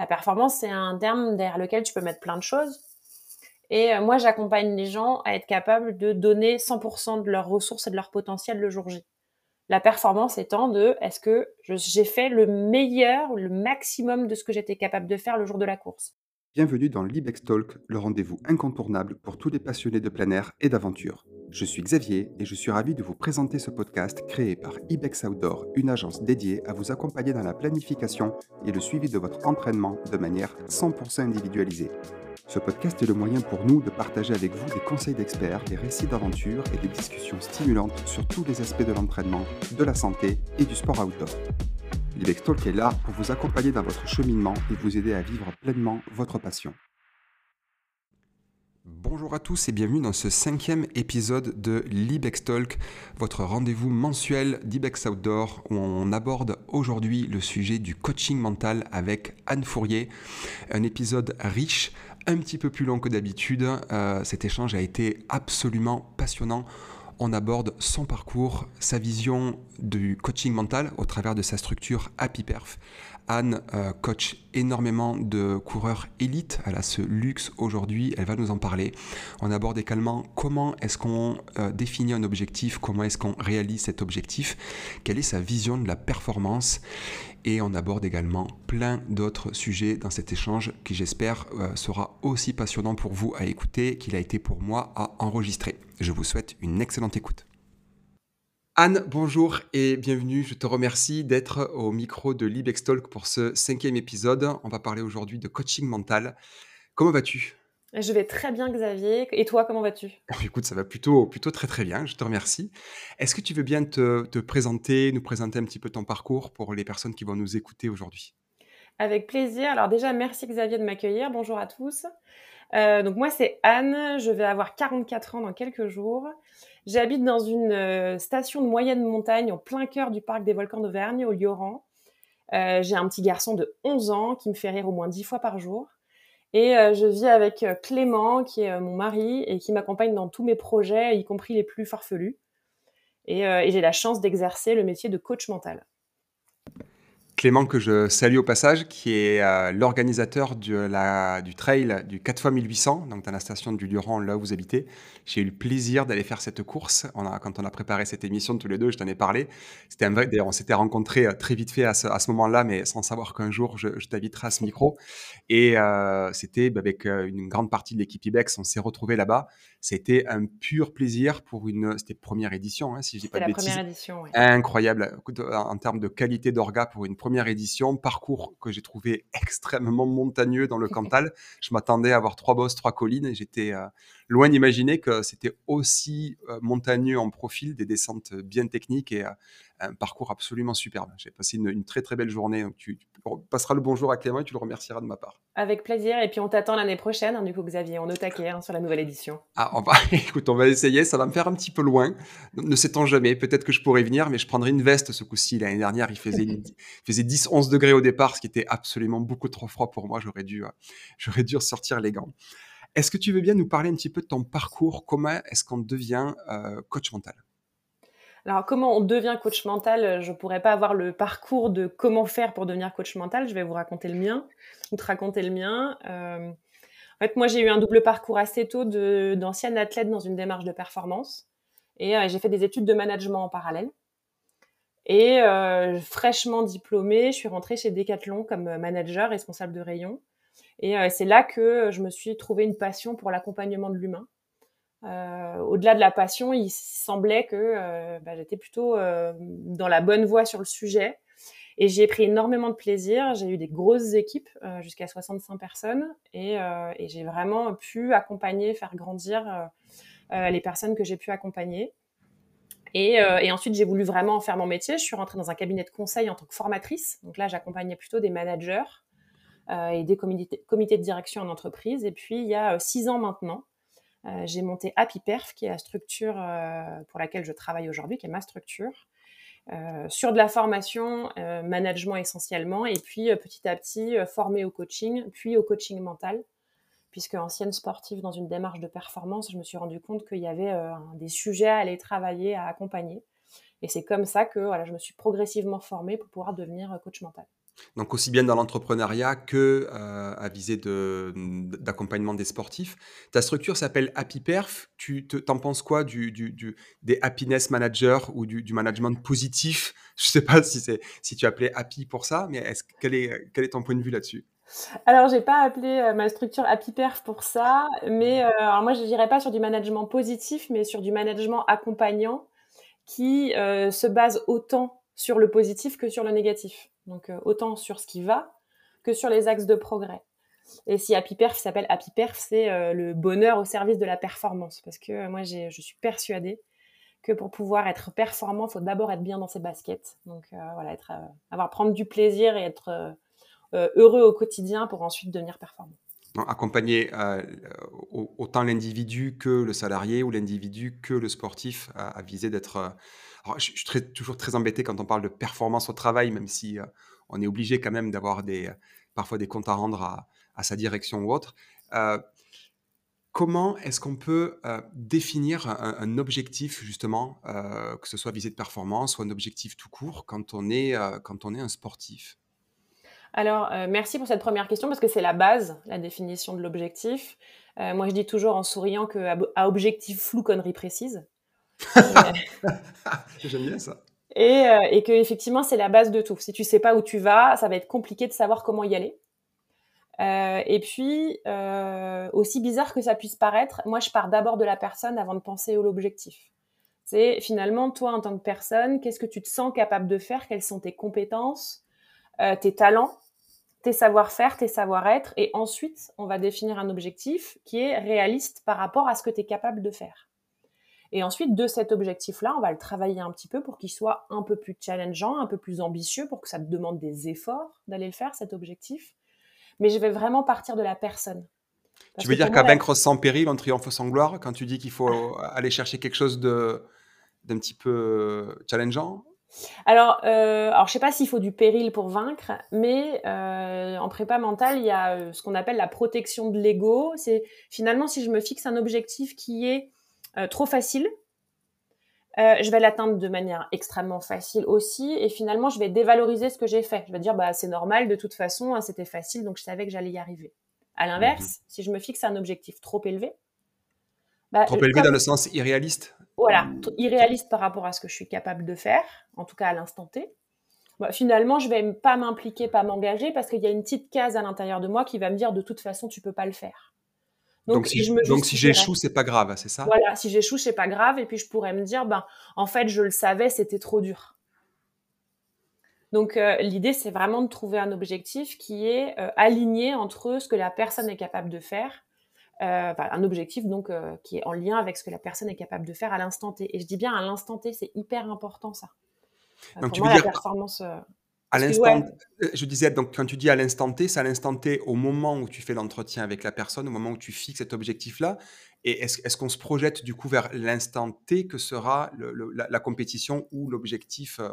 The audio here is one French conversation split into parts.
La performance, c'est un terme derrière lequel tu peux mettre plein de choses. Et moi, j'accompagne les gens à être capables de donner 100% de leurs ressources et de leur potentiel le jour J. La performance étant de est-ce que j'ai fait le meilleur, le maximum de ce que j'étais capable de faire le jour de la course? Bienvenue dans l'Ibex Talk, le rendez-vous incontournable pour tous les passionnés de plein air et d'aventure. Je suis Xavier et je suis ravi de vous présenter ce podcast créé par Ibex Outdoor, une agence dédiée à vous accompagner dans la planification et le suivi de votre entraînement de manière 100% individualisée. Ce podcast est le moyen pour nous de partager avec vous des conseils d'experts, des récits d'aventure et des discussions stimulantes sur tous les aspects de l'entraînement, de la santé et du sport outdoor. Talk est là pour vous accompagner dans votre cheminement et vous aider à vivre pleinement votre passion. Bonjour à tous et bienvenue dans ce cinquième épisode de l'Ibex Talk, votre rendez-vous mensuel d'Ibex Outdoor où on aborde aujourd'hui le sujet du coaching mental avec Anne Fourier. Un épisode riche un petit peu plus long que d'habitude. Euh, cet échange a été absolument passionnant. On aborde son parcours, sa vision du coaching mental au travers de sa structure Happy Perf. Anne euh, coach énormément de coureurs élites. Elle a ce luxe aujourd'hui, elle va nous en parler. On aborde également comment est-ce qu'on euh, définit un objectif, comment est-ce qu'on réalise cet objectif, quelle est sa vision de la performance. Et on aborde également plein d'autres sujets dans cet échange qui j'espère euh, sera aussi passionnant pour vous à écouter qu'il a été pour moi à enregistrer. Je vous souhaite une excellente écoute. Anne, bonjour et bienvenue. Je te remercie d'être au micro de Libex Talk pour ce cinquième épisode. On va parler aujourd'hui de coaching mental. Comment vas-tu? Je vais très bien, Xavier. Et toi, comment vas-tu? Écoute, ça va plutôt, plutôt très très bien. Je te remercie. Est-ce que tu veux bien te, te présenter, nous présenter un petit peu ton parcours pour les personnes qui vont nous écouter aujourd'hui? Avec plaisir. Alors déjà, merci Xavier de m'accueillir. Bonjour à tous. Euh, donc moi, c'est Anne. Je vais avoir 44 ans dans quelques jours. J'habite dans une euh, station de moyenne montagne en plein cœur du parc des volcans d'Auvergne, au Lioran. Euh, j'ai un petit garçon de 11 ans qui me fait rire au moins 10 fois par jour. Et euh, je vis avec Clément, qui est mon mari, et qui m'accompagne dans tous mes projets, y compris les plus farfelus. et j'ai la chance d'exercer le métier de coach mental. Clément, que je salue au passage, qui est euh, l'organisateur du trail du 4 x 1800, donc dans la station du Durand, là où vous habitez. J'ai eu le plaisir d'aller faire cette course. Quand on a préparé cette émission tous les deux, je t'en ai parlé. C'était un vrai, on s'était rencontrés euh, très vite fait à ce, moment-là, mais sans savoir qu'un jour je, je t'inviterai à ce micro. Et euh, c'était bah, avec une grande partie de l'équipe IBEX, on s'est retrouvés là-bas. C'était un pur plaisir pour une. C'était première édition, hein, si je dis pas de bêtises. première édition, oui. Incroyable en termes de qualité d'orga pour une première première édition, parcours que j'ai trouvé extrêmement montagneux dans le Cantal. Je m'attendais à avoir trois bosses, trois collines et j'étais euh, loin d'imaginer que c'était aussi euh, montagneux en profil, des descentes bien techniques et euh, un parcours absolument superbe. J'ai passé une, très très belle journée. Donc tu, passeras le bonjour à Clément et tu le remercieras de ma part. Avec plaisir. Et puis on t'attend l'année prochaine, hein, du coup Xavier, on est au taquet hein, sur la nouvelle édition. Ah, on va, écoute, on va essayer. Ça va me faire un petit peu loin. Ne sait-on jamais. Peut-être que je pourrais venir, mais je prendrai une veste ce coup-ci. L'année dernière, il faisait, faisait 10-11 degrés au départ, ce qui était absolument beaucoup trop froid pour moi. J'aurais dû, euh, j'aurais dû sortir les gants. Est-ce que tu veux bien nous parler un petit peu de ton parcours? Comment est-ce qu'on devient euh, coach mental? Alors, comment on devient coach mental? Euh, Je ne pourrais pas avoir le parcours de comment faire pour devenir coach mental. Je vais vous raconter le mien, ou te raconter le mien. Euh, en fait, moi, j'ai eu un double parcours assez tôt d'ancienne athlète dans une démarche de performance. Et j'ai fait des études de management en parallèle. Et fraîchement diplômée, je suis rentrée chez Decathlon comme manager, responsable de rayon. Et c'est là que je me suis trouvé une passion pour l'accompagnement de l'humain. Euh, au-delà de la passion, il semblait que euh, bah, j'étais plutôt euh, dans la bonne voie sur le sujet. Et j'ai pris énormément de plaisir. J'ai eu des grosses équipes, jusqu'à 65 personnes. Et, et j'ai vraiment pu accompagner, faire grandir les personnes que j'ai pu accompagner. Et, et ensuite, j'ai voulu vraiment en faire mon métier. Je suis rentrée dans un cabinet de conseil en tant que formatrice. Donc là, j'accompagnais plutôt des managers et des comités, de direction en entreprise. Et puis, il y a six ans maintenant, euh, j'ai monté Happy Perf, qui est la structure euh, pour laquelle je travaille aujourd'hui, qui est ma structure. Euh, sur de la formation, management essentiellement, et puis petit à petit formé au coaching, puis au coaching mental, puisque ancienne sportive dans une démarche de performance, je me suis rendu compte qu'il y avait des sujets à aller travailler, à accompagner. Et c'est comme ça que voilà, je me suis progressivement formée pour pouvoir devenir coach mental. Donc aussi bien dans l'entrepreneuriat que euh, à visée d'accompagnement des sportifs. Ta structure s'appelle Happy Perf. Tu t'en penses quoi du, du, des happiness managers ou du, du management positif? Je ne sais pas si, si tu appelais Happy pour ça, mais est quel, est, quel est ton point de vue là-dessus? Alors, j'ai pas appelé euh, ma structure Happy Perf pour ça, mais euh, alors moi, je dirais pas sur du management positif, mais sur du management accompagnant qui se base autant sur le positif que sur le négatif. Donc euh, autant sur ce qui va que sur les axes de progrès. Et si Happy Perf s'appelle Happy Perf, c'est euh, le bonheur au service de la performance. Parce que euh, moi, je suis persuadée que pour pouvoir être performant, il faut d'abord être bien dans ses baskets. Donc voilà, avoir prendre du plaisir et être heureux au quotidien pour ensuite devenir performant. accompagner autant l'individu que le salarié ou l'individu que le sportif à viser d'être je, suis toujours très embêté quand on parle de performance au travail, même si euh, on est obligé quand même d'avoir des, euh, parfois des comptes à rendre à, sa direction ou autre. Euh, comment est-ce qu'on peut définir un, objectif, justement, que ce soit visée de performance ou un objectif tout court, quand on est, quand on est un sportif? Alors, merci pour cette première question parce que c'est la base, la définition de l'objectif. moi, je dis toujours en souriant que à objectif flou, connerie précise. J'aime bien ça. Et, euh, que effectivement, c'est la base de tout. Si tu sais pas où tu vas, ça va être compliqué de savoir comment y aller. Euh, et puis, euh, aussi bizarre que ça puisse paraître, moi, je pars d'abord de la personne avant de penser à l'objectif. C'est finalement, toi, en tant que personne, qu'est-ce que tu te sens capable de faire? Quelles sont tes compétences, tes talents, tes savoir-faire, tes savoir-être? Et ensuite, on va définir un objectif qui est réaliste par rapport à ce que tu es capable de faire. Et ensuite, de cet objectif-là, on va le travailler un petit peu pour qu'il soit un peu plus challengeant, un peu plus ambitieux, pour que ça te demande des efforts d'aller le faire, cet objectif. Mais je vais vraiment partir de la personne. tu veux dire qu'à vaincre sans péril, on triomphe sans gloire, quand tu dis qu'il faut aller chercher quelque chose de d'un petit peu challengeant? Alors, euh, alors, je sais pas s'il faut du péril pour vaincre, mais euh, en prépa mentale, il y a euh, ce qu'on appelle la protection de l'ego. C'est finalement si je me fixe un objectif qui est euh, trop facile, euh, je vais l'atteindre de manière extrêmement facile aussi, et finalement, je vais dévaloriser ce que j'ai fait. Je vais dire, bah, c'est normal, de toute façon, hein, c'était facile, donc je savais que j'allais y arriver. À l'inverse, mhm. si je me fixe un objectif trop élevé, bah, trop élevé dans le sens irréaliste? Voilà, irréaliste par rapport à ce que je suis capable de faire, en tout cas à l'instant T. Bah, finalement, je vais pas m'impliquer, pas m'engager, parce qu'il y a une petite case à l'intérieur de moi qui va me dire, de toute façon, tu peux pas le faire. Donc, si, donc si j'échoue, c'est pas grave, c'est ça? Voilà, si j'échoue, c'est pas grave. Et puis je pourrais me dire, ben, en fait, je le savais, c'était trop dur. Donc euh, l'idée, c'est vraiment de trouver un objectif qui est euh, aligné entre ce que la personne est capable de faire, euh, un objectif donc qui est en lien avec ce que la personne est capable de faire à l'instant T. Et je dis bien à l'instant T, c'est hyper important ça. Donc, tu veux dire... performance. À l'instant, euh, je disais, donc quand tu dis à l'instant T, c'est à l'instant T au moment où tu fais l'entretien avec la personne, au moment où tu fixes cet objectif-là. Et est-ce qu'on se projette du coup vers l'instant T que sera la, compétition ou l'objectif euh,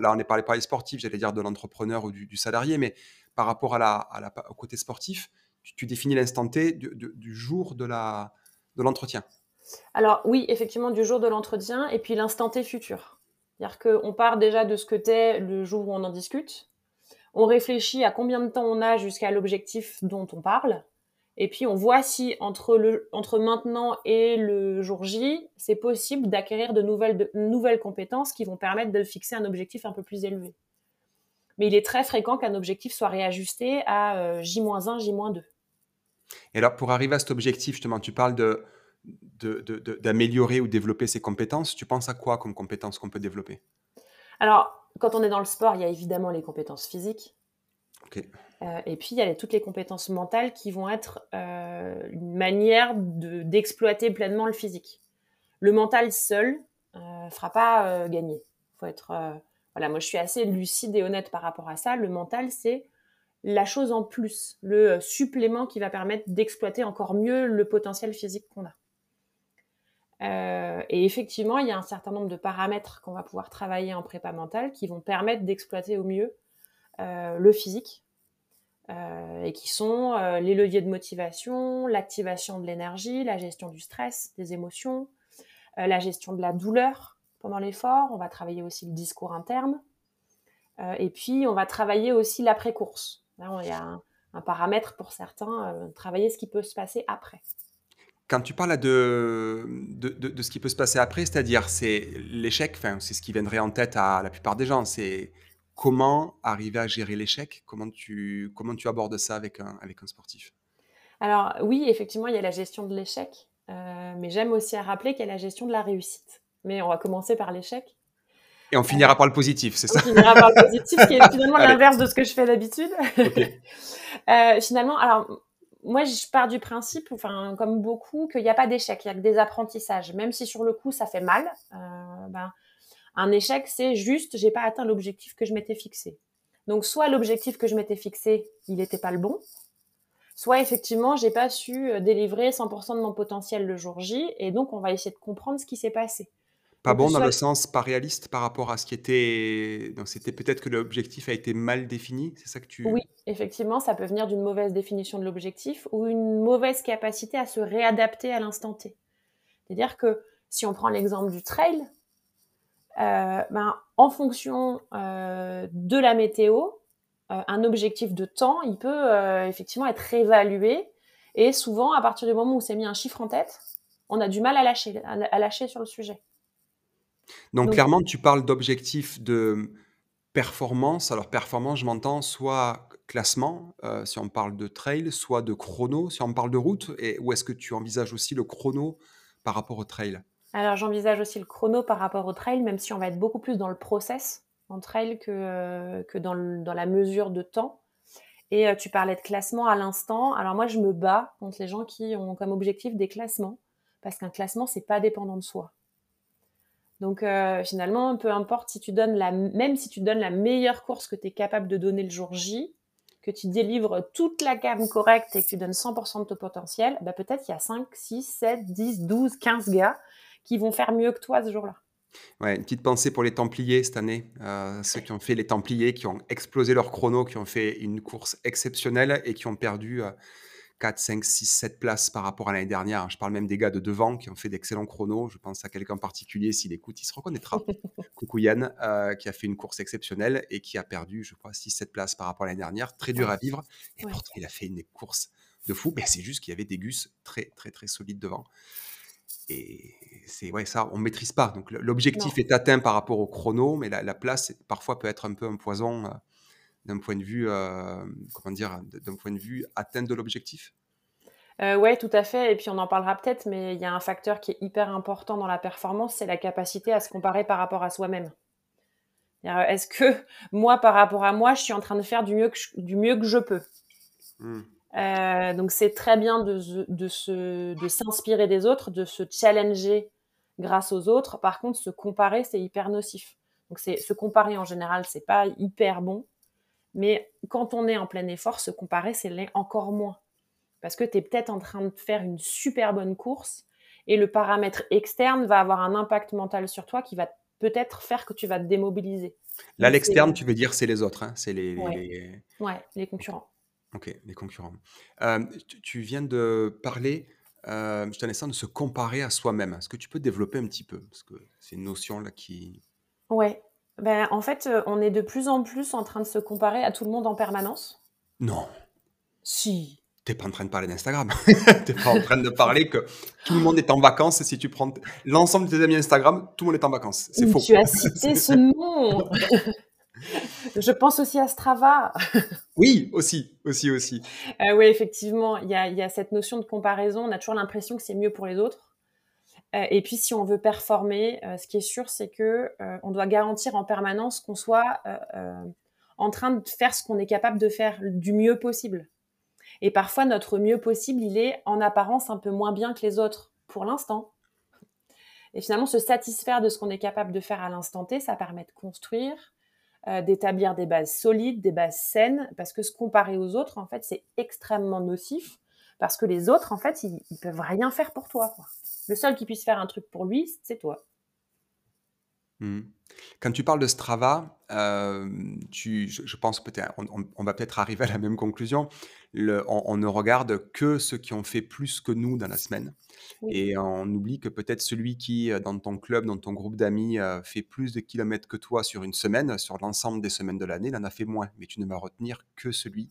Là, on est parlé par les sportifs, j'allais dire de l'entrepreneur ou du, salarié, mais par rapport à la, au côté sportif, tu, définis l'instant T du, du, jour de l'entretien. Alors oui, effectivement, du jour de l'entretien et puis l'instant T futur. C'est-à-dire qu'on part déjà de ce que t'es le jour où on en discute. On réfléchit à combien de temps on a jusqu'à l'objectif dont on parle. Et puis on voit si entre, le, entre maintenant et le jour J, c'est possible d'acquérir de nouvelles, de nouvelles compétences qui vont permettre de fixer un objectif un peu plus élevé. Mais il est très fréquent qu'un objectif soit réajusté à J-1, J-2. Et alors pour arriver à cet objectif, justement, tu parles de d'améliorer ou développer ses compétences, tu penses à quoi comme compétences qu'on peut développer? Alors, quand on est dans le sport, il y a évidemment les compétences physiques. Euh, et puis, il y a toutes les compétences mentales qui vont être euh, une manière d'exploiter pleinement le physique. Le mental seul ne euh, fera pas gagner. Faut être, voilà, moi, je suis assez lucide et honnête par rapport à ça. Le mental, c'est la chose en plus, le supplément qui va permettre d'exploiter encore mieux le potentiel physique qu'on a. Euh, et effectivement, il y a un certain nombre de paramètres qu'on va pouvoir travailler en prépa mentale qui vont permettre d'exploiter au mieux euh, le physique euh, et qui sont les leviers de motivation, l'activation de l'énergie, la gestion du stress, des émotions, la gestion de la douleur pendant l'effort. On va travailler aussi le discours interne. et puis, on va travailler aussi l'après-course. Il y a un, paramètre pour certains, travailler ce qui peut se passer après. Quand tu parles de, de, de, ce qui peut se passer après, c'est-à-dire c'est l'échec, c'est ce qui viendrait en tête à la plupart des gens, c'est comment arriver à gérer l'échec? Comment tu, comment tu abordes ça avec un, avec un sportif? Alors oui, effectivement, il y a la gestion de l'échec, euh, mais j'aime aussi à rappeler qu'il y a la gestion de la réussite. Mais on va commencer par l'échec. Et on finira par le positif, c'est ça? On finira par le positif, qui est finalement l'inverse de ce que je fais d'habitude. euh, finalement, alors moi, je pars du principe, comme beaucoup, qu'il n'y a pas d'échec, il y a que des apprentissages. Même si sur le coup, ça fait mal, euh, ben, un échec, c'est juste, j'ai pas atteint l'objectif que je m'étais fixé. Donc, soit l'objectif que je m'étais fixé, il n'était pas le bon, soit effectivement, j'ai pas su euh, délivrer 100% de mon potentiel le jour J, et donc on va essayer de comprendre ce qui s'est passé. Pas bon dans le sens pas réaliste par rapport à ce qui était. Donc c'était peut-être que l'objectif a été mal défini, c'est ça que tu. Oui, effectivement, ça peut venir d'une mauvaise définition de l'objectif ou une mauvaise capacité à se réadapter à l'instant T. C'est-à-dire que si on prend l'exemple du trail, euh, ben, en fonction euh, de la météo, euh, un objectif de temps, il peut effectivement être évalué. Et souvent, à partir du moment où c'est mis un chiffre en tête, on a du mal à lâcher, à lâcher sur le sujet. Donc, clairement, tu parles d'objectifs de performance. Alors, performance, je m'entends soit classement, euh, si on parle de trail, soit de chrono, si on parle de route. Et où est-ce que tu envisages aussi le chrono par rapport au trail? Alors, j'envisage aussi le chrono par rapport au trail, même si on va être beaucoup plus dans le process en trail que, euh, que dans, la mesure de temps. Et euh, tu parlais de classement à l'instant. Alors, moi, je me bats contre les gens qui ont comme objectif des classements, parce qu'un classement, c'est pas dépendant de soi. Donc euh, finalement, peu importe si tu donnes la, même si tu donnes la meilleure course que tu es capable de donner le jour J, que tu délivres toute la gamme correcte et que tu donnes 100% de ton potentiel, bah peut-être qu'il y a 5, 6, 7, 10, 12, 15 gars qui vont faire mieux que toi ce jour-là. Ouais, une petite pensée pour les Templiers cette année, euh, ceux qui ont fait les Templiers, qui ont explosé leur chrono, qui ont fait une course exceptionnelle et qui ont perdu euh, 4, 5, 6, 7 places par rapport à l'année dernière. Je parle même des gars de devant qui ont fait d'excellents chronos. Je pense à quelqu'un en particulier, s'il écoute, il se reconnaîtra. Coucou Yann, euh, qui a fait une course exceptionnelle et qui a perdu, je crois, 6, 7 places par rapport à l'année dernière. Très dur à vivre. Et pourtant, il a fait une course de fou. Mais c'est juste qu'il y avait des gus très, très, très solides devant. Et c'est ouais, ça, on ne maîtrise pas. Donc l'objectif est atteint par rapport au chrono, mais la, place, parfois, peut être un peu un poison. Euh, d'un point de vue, euh, comment dire, d'un point de vue atteinte de l'objectif? Euh, Oui, tout à fait. Et puis on en parlera peut-être, mais il y a un facteur qui est hyper important dans la performance, c'est la capacité à se comparer par rapport à soi-même. Est-ce que moi, par rapport à moi, je suis en train de faire du mieux que je, du mieux que je peux? Hmm. euh, Donc c'est très bien de, de, de s'inspirer des autres, de se challenger grâce aux autres. Par contre, se comparer, c'est hyper nocif. Donc se comparer en général, c'est pas hyper bon. Mais quand on est en plein effort, se comparer, c'est encore moins. Parce que tu es peut-être en train de faire une super bonne course et le paramètre externe va avoir un impact mental sur toi qui va peut-être faire que tu vas te démobiliser. Là, l'externe, tu veux dire, c'est les autres, hein c'est les, ouais. les... concurrents. Ok, les concurrents. Euh, tu viens de parler, euh, je t'en de se comparer à soi-même. Est-ce que tu peux développer un petit peu? Parce que c'est une notion là qui. Ouais, ben, en fait, euh, on est de plus en plus en train de se comparer à tout le monde en permanence. Non. Si. T'es pas en train de parler d'Instagram. T'es pas en train de parler que tout le monde est en vacances. Si tu prends l'ensemble de tes amis Instagram, tout le monde est en vacances. C'est faux. Tu as cité ce nom. Je pense aussi à Strava. oui, aussi, aussi, aussi. Euh, oui, effectivement, il y a, y a cette notion de comparaison. On a toujours l'impression que c'est mieux pour les autres. Euh, et puis, si on veut performer, euh, ce qui est sûr, c'est que euh, on doit garantir en permanence qu'on soit en train de faire ce qu'on est capable de faire du mieux possible. Et parfois, notre mieux possible, il est en apparence un peu moins bien que les autres pour l'instant. Et finalement, se satisfaire de ce qu'on est capable de faire à l'instant T, ça permet de construire, d'établir des bases solides, des bases saines, parce que se comparer aux autres, en fait, c'est extrêmement nocif, parce que les autres, en fait, ils, ils peuvent rien faire pour toi. Quoi. Le seul qui puisse faire un truc pour lui, c'est toi. Mmh. Quand tu parles de Strava, tu je je pense peut-être on va peut-être arriver à la même conclusion. Le on on ne regarde que ceux qui ont fait plus que nous dans la semaine Oui. et on oublie que peut-être celui qui, heu, dans ton club, dans ton groupe d'amis, heu, fait plus de kilomètres que toi sur une semaine, sur l'ensemble des semaines de l'année, il en a fait moins. Mais tu ne vas retenir que celui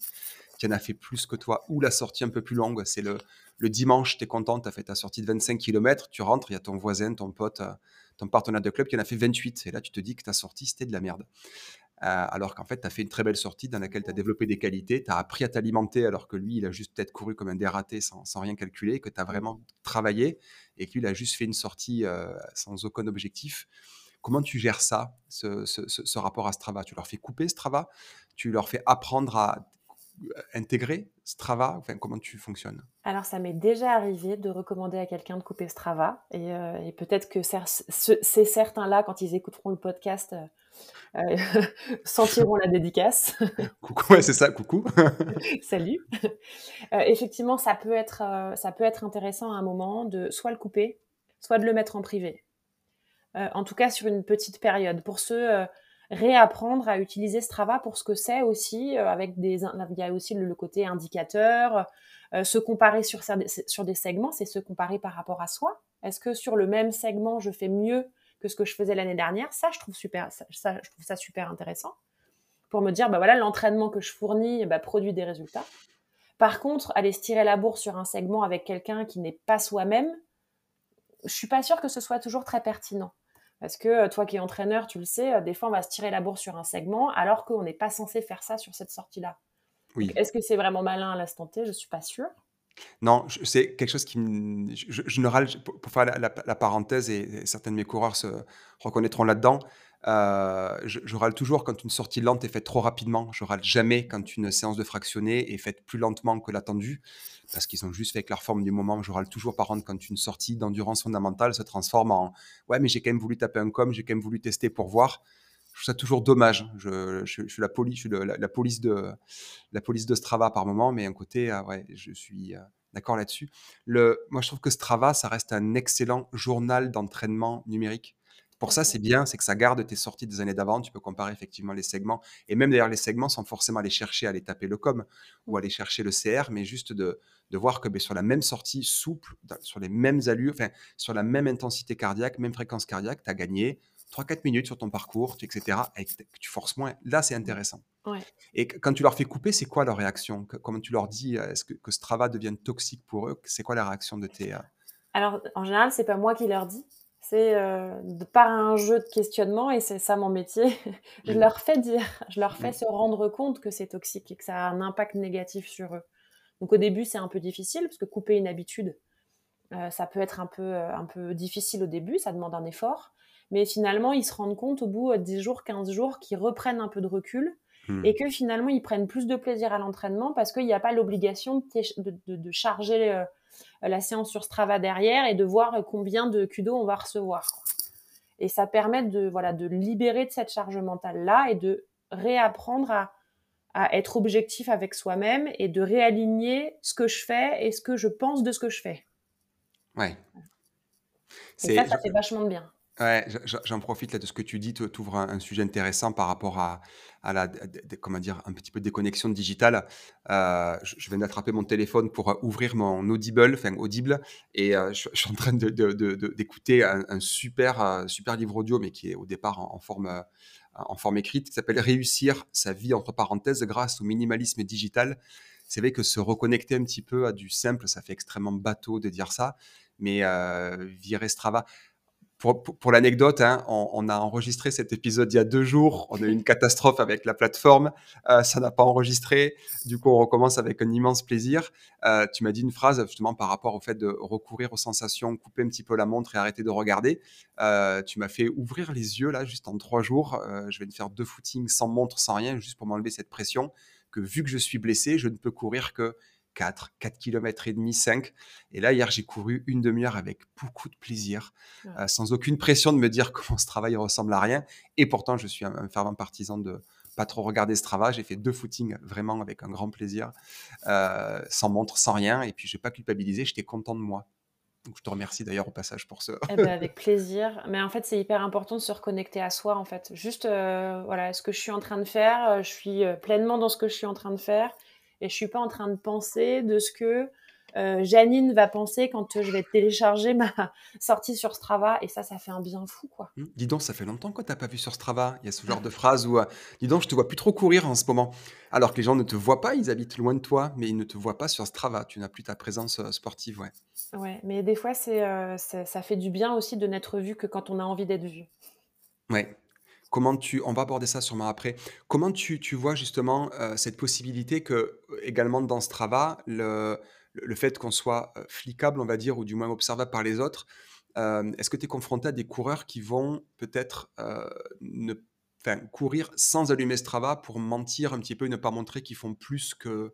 qui en a fait plus que toi ou la sortie un peu plus longue. C'est le dimanche, tu es content, tu as fait ta sortie de 25 kilomètres, tu rentres, il y a ton voisin, ton pote, heu, ton partenaire de club qui en a fait 28 et là tu te dis que ta sortie c'était de la merde. Heu, alors qu'en fait tu as fait une très belle sortie dans laquelle tu as développé des qualités, tu as appris à t'alimenter alors que lui il a juste peut-être couru comme un dératé sans sans rien calculer, que tu as vraiment travaillé et que lui il a juste fait une sortie, heu, sans aucun objectif. Comment tu gères ça, ce ce rapport à Strava? Tu leur fais couper Strava? Tu leur fais apprendre à intégrer Strava? Enfin, comment tu fonctionnes? Alors ça m'est déjà arrivé de recommander à quelqu'un de couper Strava et et peut-être que ce ces certains-là, quand ils écouteront le podcast, heu, sentiront la dédicace. Coucou, ouais, c'est ça, coucou. Salut. Effectivement, ça peut être, ça peut être intéressant à un moment de soit le couper, soit de le mettre en privé. En tout cas sur une petite période pour heu, réapprendre à utiliser Strava pour ce que c'est aussi, heu, avec des il y a aussi le côté indicateur, heu, se comparer sur sur des segments, c'est se comparer par rapport à soi. Est-ce que sur le même segment, je fais mieux que ce que je faisais l'année dernière? Ça, je trouve super ça ça je trouve ça super intéressant pour me dire: «Bah, voilà, l'entraînement que je fournis, bah, produit des résultats». Par contre, aller se tirer la bourre sur un segment avec quelqu'un qui n'est pas soi-même, je suis pas sûre que ce soit toujours très pertinent. Parce que, heu, toi qui es entraîneur, tu le sais, heu, des fois on va se tirer la bourre sur un segment alors qu'on n'est pas censé faire ça sur cette sortie-là. Oui. est-ce que c'est vraiment malin à l'instant T? Je suis pas sûre. Non, c'est quelque chose qui me je ne râle pour pour faire la la la parenthèse et et certains de mes coureurs se reconnaîtront là-dedans, heu, je râle toujours quand une sortie lente est faite trop rapidement. Je râle jamais quand une séance de fractionné est faite plus lentement que l'attendu, parce qu'ils ont juste fait avec leur forme du moment. Je râle toujours par contre quand une sortie d'endurance fondamentale se transforme en: «Ouais, mais j'ai quand même voulu taper un com, j'ai quand même voulu tester pour voir». Je trouve ça toujours dommage. Je suis la police de la police de Strava par moment, mais un côté, heu, ouais, je suis, heu, d'accord là-dessus. Moi, je trouve que Strava, ça reste un excellent journal d'entraînement numérique. Pour ça, c'est bien, c'est que ça garde tes sorties des années d'avant. Tu peux comparer effectivement les segments et même d'ailleurs les segments sans forcément aller chercher à aller taper le com ou Mmh. aller chercher le CR, mais juste de de voir que, beh, sur la même sortie souple, sur les mêmes allures, enfin, sur la même intensité cardiaque, même fréquence cardiaque, tu as gagné trois quatre minutes sur ton parcours, et cetera et que tu forces moins. Là, c'est Mmh. intéressant. Ouais. Et quand tu leur fais couper, c'est quoi leur réaction? Comment tu leur dis, heu, est-ce que que Strava devienne toxique pour eux? C'est quoi la réaction de tes, heu Alors, en général, c'est pas moi qui leur dis, c'est, de par un jeu de questionnement et c'est ça mon métier, je mmh, leur fais dire, je leur fais mmh, se rendre compte que c'est toxique et que ça a un impact négatif sur eux. Donc au début, c'est un peu difficile parce que couper une habitude, heu, ça peut être un peu, heu, un peu difficile au début, ça demande un effort. Mais finalement, ils se rendent compte au bout, heu, 10 jours, 15 jours qu'ils reprennent un peu de recul mmh, et que finalement, ils prennent plus de plaisir à l'entraînement parce qu'il y a pas l'obligation de de de de charger, la séance sur Strava derrière et de voir, combien de kudos on va recevoir. Et ça permet de, voilà, de libérer de cette charge mentale-là et de réapprendre à à être objectif avec soi-même et de réaligner ce que je fais et ce que je pense de ce que je fais. ouais. Et ça, ça fait vachement de bien. Ouais, je je j'en profite là de ce que tu dis, tu ouvres un sujet intéressant par rapport à à la comment dire? Un petit peu déconnexion digitale. Heu, je viens d'attraper mon téléphone pour, heu, ouvrir mon Audible, enfin Audible et heu, je suis en train de d'écouter un super, super livre audio, mais qui est au départ en forme, en forme écrite, qui s'appelle «Réussir sa vie» entre parenthèses grâce au minimalisme digital. C'est vrai que se reconnecter un petit peu à du simple, ça fait extrêmement bateau de dire ça, mais heu, virer Strava pour l'anecdote, hein, on a enregistré cet épisode il y a 2 jours. On a eu une catastrophe avec la plateforme, heu, ça n'a pas enregistré. Du coup, on recommence avec un immense plaisir. Heu, tu m'as dit une phrase justement par rapport au fait de recourir aux sensations, couper un petit peu la montre et arrêter de regarder. Heu, tu m'as fait ouvrir les yeux là, juste en 3 jours. Je vais me faire 2 footings sans montre, sans rien, juste pour m'enlever cette pression que vu que je suis blessé, je ne peux courir que 4, 4 kilomètres et demi, 5 et là, hier, j'ai couru une demi heure avec beaucoup de plaisir Ouais. heu, sans aucune pression de me dire comment ce travail ressemble à rien et pourtant je suis un un fervent partisan de pas trop regarder Strava. J'ai fait 2 footings vraiment avec un grand plaisir, heu, sans montre, sans rien et puis j'ai pas culpabilisé, j'étais content de moi. Donc, je te remercie d'ailleurs au passage pour ce. Eh ben, avec plaisir. Mais en fait, c'est hyper important de se reconnecter à soi, en fait. Juste, euh, voilà, ce que je suis en train de faire, euh, je suis euh, pleinement dans ce que je suis en train de faire et je suis pas en train de penser de ce que euh, Janine va penser quand je vais télécharger ma sortie sur Strava et ça, ça fait un bien fou, quoi. Mmh. Dis donc, ça fait longtemps que t'as pas vu sur Strava. Il y a ce genre de phrase où, euh, dis donc, je te vois plus trop courir en ce moment. Alors que les gens ne te voient pas, ils habitent loin de toi, mais ils ne te voient pas sur Strava. Tu n'as plus ta présence euh, sportive, ouais. Ouais, mais des fois, c'est, ça fait du bien aussi de n'être vu que quand on a envie d'être vu. Ouais. Comment tu, on va aborder ça sûrement après. Comment tu, tu vois justement cette possibilité que également dans Strava, le, le fait qu'on soit flicable, on va dire, ou du moins observable par les autres, est-ce que tu es confronté à des coureurs qui vont peut-être ne, courir sans allumer Strava pour mentir un petit peu et ne pas montrer qu'ils font plus que,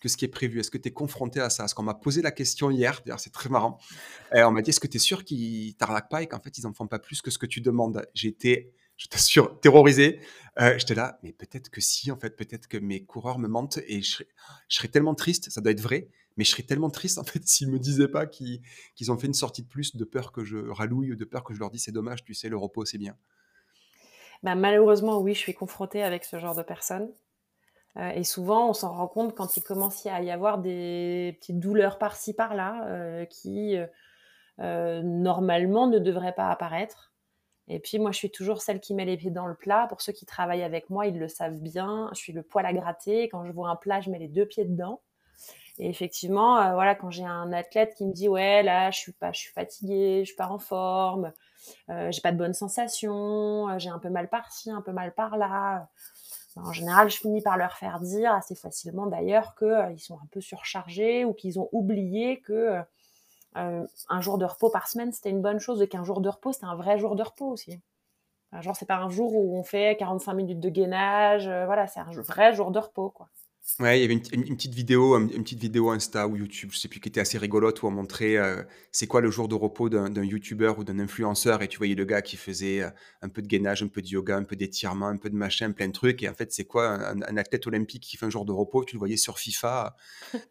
que ce qui est prévu? Est-ce que tu es confronté à ça? Parce qu'on m'a posé la question hier, d'ailleurs c'est très marrant. Et on m'a dit est-ce que tu es sûr qu'ils t'arnaquent pas et qu'en fait ils n'en font pas plus que ce que tu demandes? Été je t'assure, terrorisé. Euh, j'étais là, mais peut-être que si, en fait, peut-être que mes coureurs me mentent et je serais, tellement triste, ça doit être vrai, mais je serais tellement triste, en fait, s'ils me disaient pas qu'ils ont fait une sortie de plus de peur que je ralouille ou de peur que je leur dise c'est dommage, tu sais, le repos, c'est bien. Bah, malheureusement, oui, je suis confrontée avec ce genre de personnes. Euh, et souvent, on s'en rend compte quand il commence à y avoir des petites douleurs par-ci, par-là, euh, qui normalement ne devraient pas apparaître. Et puis moi, je suis toujours celle qui met les pieds dans le plat. Pour ceux qui travaillent avec moi, ils le savent bien. Je suis le poil à gratter. Quand je vois un plat, je mets les deux pieds dedans. Et effectivement, euh, voilà, quand j'ai un athlète qui me dit ouais là, je suis pas, je suis fatiguée, je suis pas en forme, euh, j'ai pas de bonnes sensations, euh, j'ai un peu mal par-ci, un peu mal par-là. En général, je finis par leur faire dire assez facilement d'ailleurs qu'ils sont un peu surchargés ou qu'ils ont oublié que euh, un jour de repos par semaine, c'était une bonne chose, et qu'un jour de repos, c'était un vrai jour de repos aussi. genre, c'est pas un jour où on fait 45 minutes de gainage, euh, voilà, c'est un vrai jour de repos, quoi. Ouais, il y avait une, petite vidéo, une petite vidéo Insta ou YouTube, je sais plus, qui était assez rigolote où on montrait euh, c'est quoi le jour de repos d'un YouTuber ou d'un influenceur et tu voyais le gars qui faisait euh, un peu de gainage, un peu de yoga, un peu d'étirement, un peu de machin, plein de trucs et en fait c'est quoi un, athlète olympique qui fait un jour de repos, tu le voyais sur FIFA,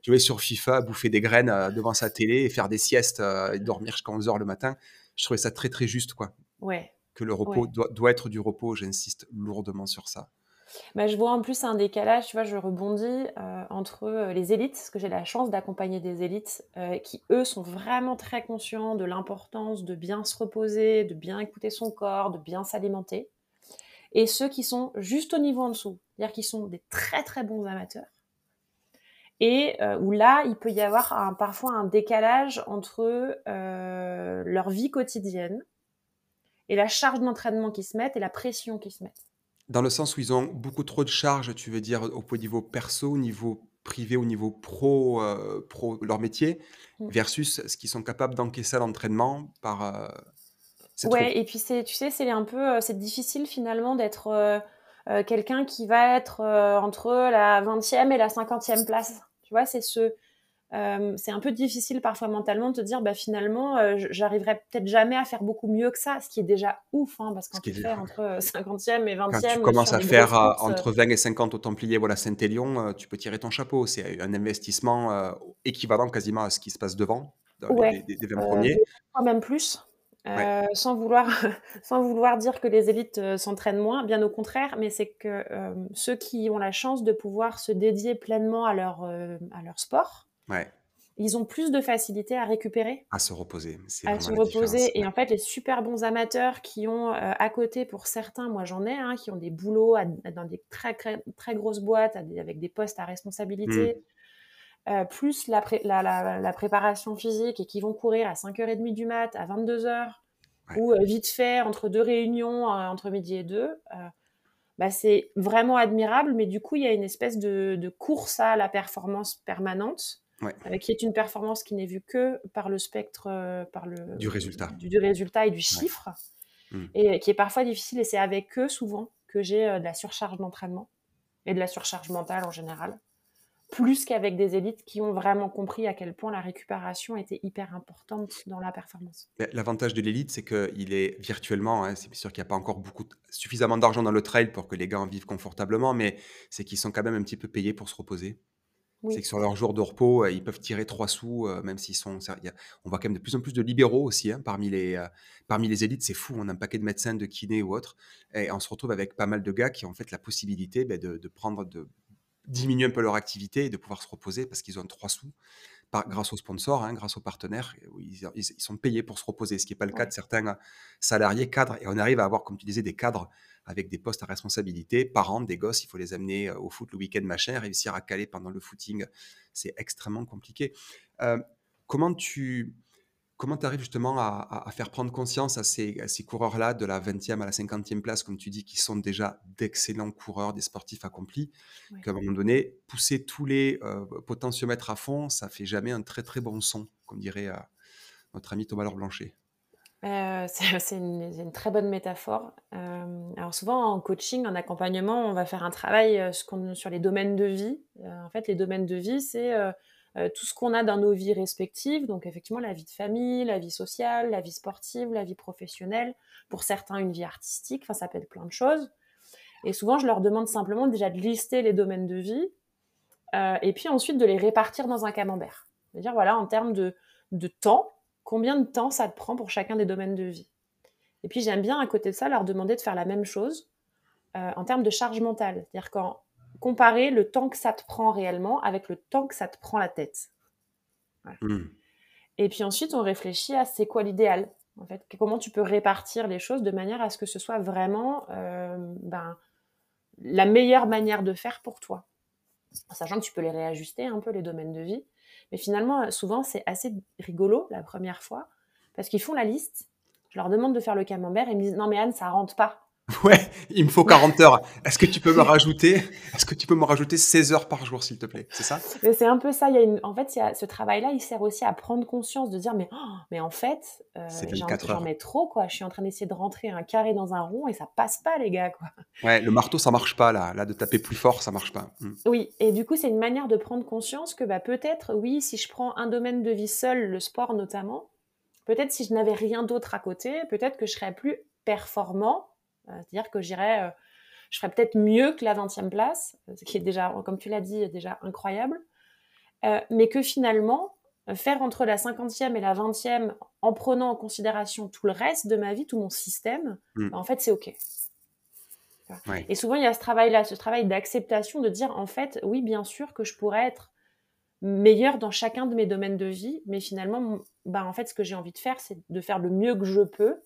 tu voyais sur FIFA bouffer des graines euh, devant sa télé et faire des siestes et dormir jusqu'à 11h le matin. Je trouvais ça très très juste quoi. Ouais. Que le repos doit, doit être du repos, j'insiste lourdement sur ça. Bah, je vois en plus un décalage, tu vois, je rebondis euh, entre euh, les élites, parce que j'ai la chance d'accompagner des élites euh, qui, eux, sont vraiment très conscients de l'importance de bien se reposer, de bien écouter son corps, de bien s'alimenter, et ceux qui sont juste au niveau en dessous, c'est-à-dire qui sont des très très bons amateurs, et où là, il peut y avoir parfois un décalage entre leur vie quotidienne et la charge d'entraînement qu'ils se mettent et la pression qu'ils se mettent. Dans le sens où ils ont beaucoup trop de charges, tu veux dire, au niveau perso, au niveau privé, au niveau pro, euh, pro leur métier, mmh. versus ce qu'ils sont capables d'encaisser à l'entraînement par. Euh, ouais, et puis c'est, tu sais, c'est un peu, euh, c'est difficile finalement d'être quelqu'un qui va être entre la 20e et la 50e place. Tu vois, c'est ce, euh, c'est un peu difficile parfois mentalement de te dire bah finalement euh, j'arriverai peut-être jamais à faire beaucoup mieux que ça ce qui est déjà ouf hein, parce quand tu fais entre 50e et 20e quand tu commences à faire euh, entre 20 et 50 au Templier voilà Saint-Élion tu peux tirer ton chapeau. C'est un investissement équivalent quasiment à ce qui se passe devant les, 20 premiers. même plus. Sans, vouloir, sans vouloir dire que les élites s'entraînent moins, bien au contraire, mais c'est que ceux qui ont la chance de pouvoir se dédier pleinement à leur, à leur sport, ils ont plus de facilité à récupérer. À se reposer. À se reposer. Et en fait, les super bons amateurs qui ont euh, à côté, pour certains, moi j'en ai, hein, qui ont des boulots dans des très, très, grosses boîtes avec des postes à responsabilité, mmh. euh, plus la, la, préparation physique et qui vont courir à 5h30 du mat, à 22h, ou euh, vite fait entre deux réunions, entre midi et deux. Bah, c'est vraiment admirable, mais du coup, il y a une espèce de, de course à la performance permanente euh, qui est une performance qui n'est vue que par le spectre euh, par le, du résultat. Du, résultat et du chiffre, hmm. et qui est parfois difficile. Et c'est avec eux souvent que j'ai euh, de la surcharge d'entraînement et de la surcharge mentale en général, plus qu'avec des élites qui ont vraiment compris à quel point la récupération était hyper importante dans la performance. L'avantage de l'élite, c'est qu'il est virtuellement, hein, c'est sûr qu'il n'y a pas encore beaucoup, suffisamment d'argent dans le trail pour que les gars en vivent confortablement, mais c'est qu'ils sont quand même un petit peu payés pour se reposer. C'est que sur leur jour de repos, ils peuvent tirer trois sous, même s'ils sont. on voit quand même de plus en plus de libéraux aussi hein, parmi, les, parmi les élites. C'est fou, on a un paquet de médecins, de kinés ou autres. Et on se retrouve avec pas mal de gars qui ont en fait la possibilité ben, de, prendre, de diminuer un peu leur activité et de pouvoir se reposer parce qu'ils ont trois sous grâce aux sponsors, hein, grâce aux partenaires. Ils, ils, sont payés pour se reposer, ce qui n'est pas le cas de certains salariés cadres. Et on arrive à avoir, comme tu disais, des cadres avec des postes à responsabilité, parents, des gosses, il faut les amener au foot le week-end, machin, réussir à caler pendant le footing, c'est extrêmement compliqué. comment tu comment arrives justement à, faire prendre conscience à ces, ces coureurs-là de la 20e à la 50e place, comme tu dis, qui sont déjà d'excellents coureurs, des sportifs accomplis, qu'à un moment donné, pousser tous les potentiomètres à fond, ça fait jamais un très très bon son, comme dirait notre ami Thomas Blanchet. Euh, c'est une, très bonne métaphore. Euh, alors souvent en coaching, en accompagnement, on va faire un travail euh, sur les domaines de vie. en fait, les domaines de vie, c'est tout ce qu'on a dans nos vies respectives. Donc effectivement, la vie de famille, la vie sociale, la vie sportive, la vie professionnelle. Pour certains, une vie artistique. Enfin, ça peut être plein de choses. Et souvent, je leur demande simplement déjà de lister les domaines de vie et puis ensuite de les répartir dans un camembert. C'est-à-dire, voilà, en termes de, de temps, combien de temps ça te prend pour chacun des domaines de vie. Et puis j'aime bien à côté de ça leur demander de faire la même chose euh, en termes de charge mentale. C'est-à-dire quand comparer le temps que ça te prend réellement avec le temps que ça te prend la tête. Hmm. Et puis ensuite, on réfléchit à c'est quoi l'idéal. En fait, comment tu peux répartir les choses de manière à ce que ce soit vraiment euh, ben, la meilleure manière de faire pour toi. sachant que tu peux les réajuster un peu les domaines de vie. Mais finalement, souvent, c'est assez rigolo la première fois, parce qu'ils font la liste. Je leur demande de faire le camembert et ils me disent Non, mais Anne, ça rentre pas. Ouais, il me faut 40 heures. Est-ce que tu peux me rajouter Est-ce que tu peux me rajouter 16 heures par jour, s'il te plaît? C'est ça? C'est un peu ça. Il y a une... En fait, il y a... ce travail-là, il sert aussi à prendre conscience, de dire mais, oh, mais en fait, euh, j'en mets trop. quoi. Je suis en train d'essayer de rentrer un carré dans un rond et ça passe pas, les gars. Quoi. Ouais, le marteau, ça marche pas là. Là, de taper plus fort, ça marche pas. Hmm. Oui, et du coup, c'est une manière de prendre conscience que bah, peut-être, oui, si je prends un domaine de vie seul, le sport notamment, peut-être si je n'avais rien d'autre à côté, peut-être que je serais plus performant c'est-à-dire que j'irais, euh, je ferais peut-être mieux que la 20e place, ce qui est déjà, comme tu l'as dit, déjà incroyable. Euh, mais que finalement, faire entre la 50e et la 20e en prenant en considération tout le reste de ma vie, tout mon système, mm. bah, en fait, c'est OK. Et souvent, il y a ce travail-là, ce travail d'acceptation, de dire, en fait, oui, bien sûr que je pourrais être meilleur dans chacun de mes domaines de vie, mais finalement, bah, en fait, ce que j'ai envie de faire, c'est de faire le mieux que je peux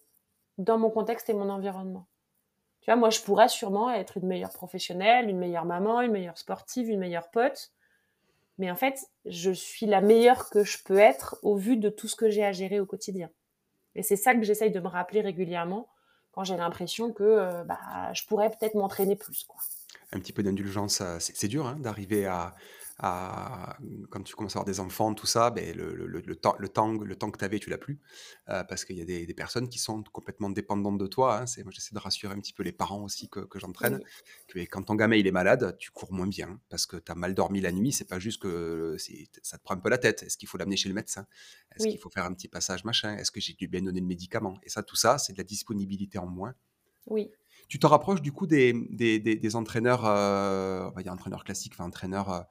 dans mon contexte et mon environnement moi, je pourrais sûrement être une meilleure professionnelle, une meilleure maman, une meilleure sportive, une meilleure pote. Mais en fait, je suis la meilleure que je peux être au vu de tout ce que j'ai à gérer au quotidien. Et c'est ça que j'essaye de me rappeler régulièrement quand j'ai l'impression que euh, bah, je pourrais peut-être m'entraîner plus. Quoi. Un petit peu d'indulgence, c'est dur hein, d'arriver à, quand tu commences à avoir des enfants, tout ça, ben, le, le, le, temps, le, temps, le temps que tu avais, tu l'as plus. Euh, parce qu'il y a des, des, personnes qui sont complètement dépendantes de toi. Hein. C'est, moi, j'essaie de rassurer un petit peu les parents aussi que, que j'entraîne. Que quand ton gamin il est malade, tu cours moins bien parce que tu as mal dormi la nuit. C'est pas juste que c'est, ça te prend un peu la tête. Est-ce qu'il faut l'amener chez le médecin? Est-ce qu'il faut faire un petit passage machin? Est-ce que j'ai dû bien donner le médicament? Et ça, tout ça, c'est de la disponibilité en moins. Oui. Tu te rapproches du coup des, des, des, entraîneurs, euh, on va dire entraîneurs classiques, enfin entraîneurs. Euh,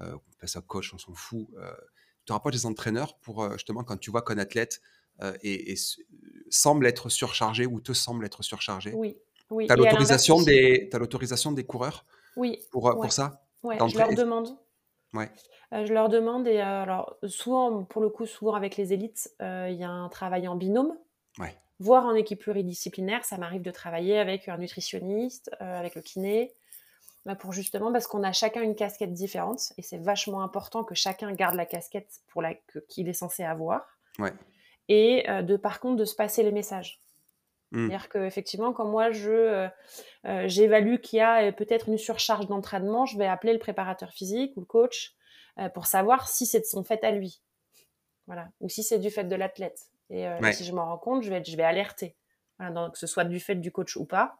euh, on fait ça coach, on s'en fout. Euh, tu te rapproches des entraîneurs pour euh, justement quand tu vois qu'un athlète et, semble être surchargé ou te semble être surchargé. Oui, oui. Tu as l'autorisation des, l'autorisation des coureurs oui, pour, pour ça? Ouais, Je leur demande. Ouais. je leur demande, et alors souvent, pour le coup, souvent avec les élites, il y a un travail en binôme. Ouais. Voire en équipe pluridisciplinaire, ça m'arrive de travailler avec un nutritionniste, avec le kiné, bah, pour justement parce qu'on a chacun une casquette différente et c'est vachement important que chacun garde la casquette pour la qu'il est censé avoir. Et euh, de par contre de se passer les messages. Mmh. C'est-à-dire qu'effectivement, quand moi je euh, euh, j'évalue qu'il y a peut-être une surcharge d'entraînement, je vais appeler le préparateur physique ou le coach pour savoir si c'est de son fait à lui. Voilà. Ou si c'est du fait de l'athlète. Et si je m'en rends compte, je vais, je vais alerter. donc, que ce soit du fait du coach ou pas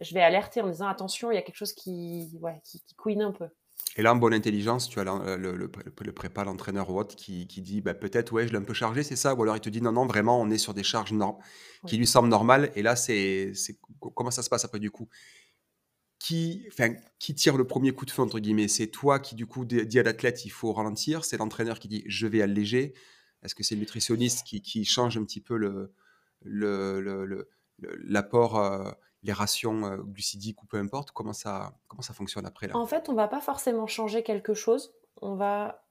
je vais alerter en disant attention, il y a quelque chose qui, ouais, qui, couine un peu. Et là, en bonne intelligence, tu as le, le, prépa, l'entraîneur ou autre qui, qui dit bah, peut-être, ouais, je l'ai un peu chargé, c'est ça? Ou alors il te dit non, non, vraiment, on est sur des charges qui lui semblent normales. Et là, c'est comment ça se passe après du coup? Qui, enfin, qui tire le premier coup de feu, entre guillemets? C'est toi qui, du coup, dit à l'athlète, il faut ralentir. C'est l'entraîneur qui dit, je vais alléger. Est-ce que c'est le nutritionniste qui, qui, change un petit peu le, l'apport, le, les rations glucidiques ou peu importe Comment ça, comment ça fonctionne après là? En fait, on va pas forcément changer quelque chose. On va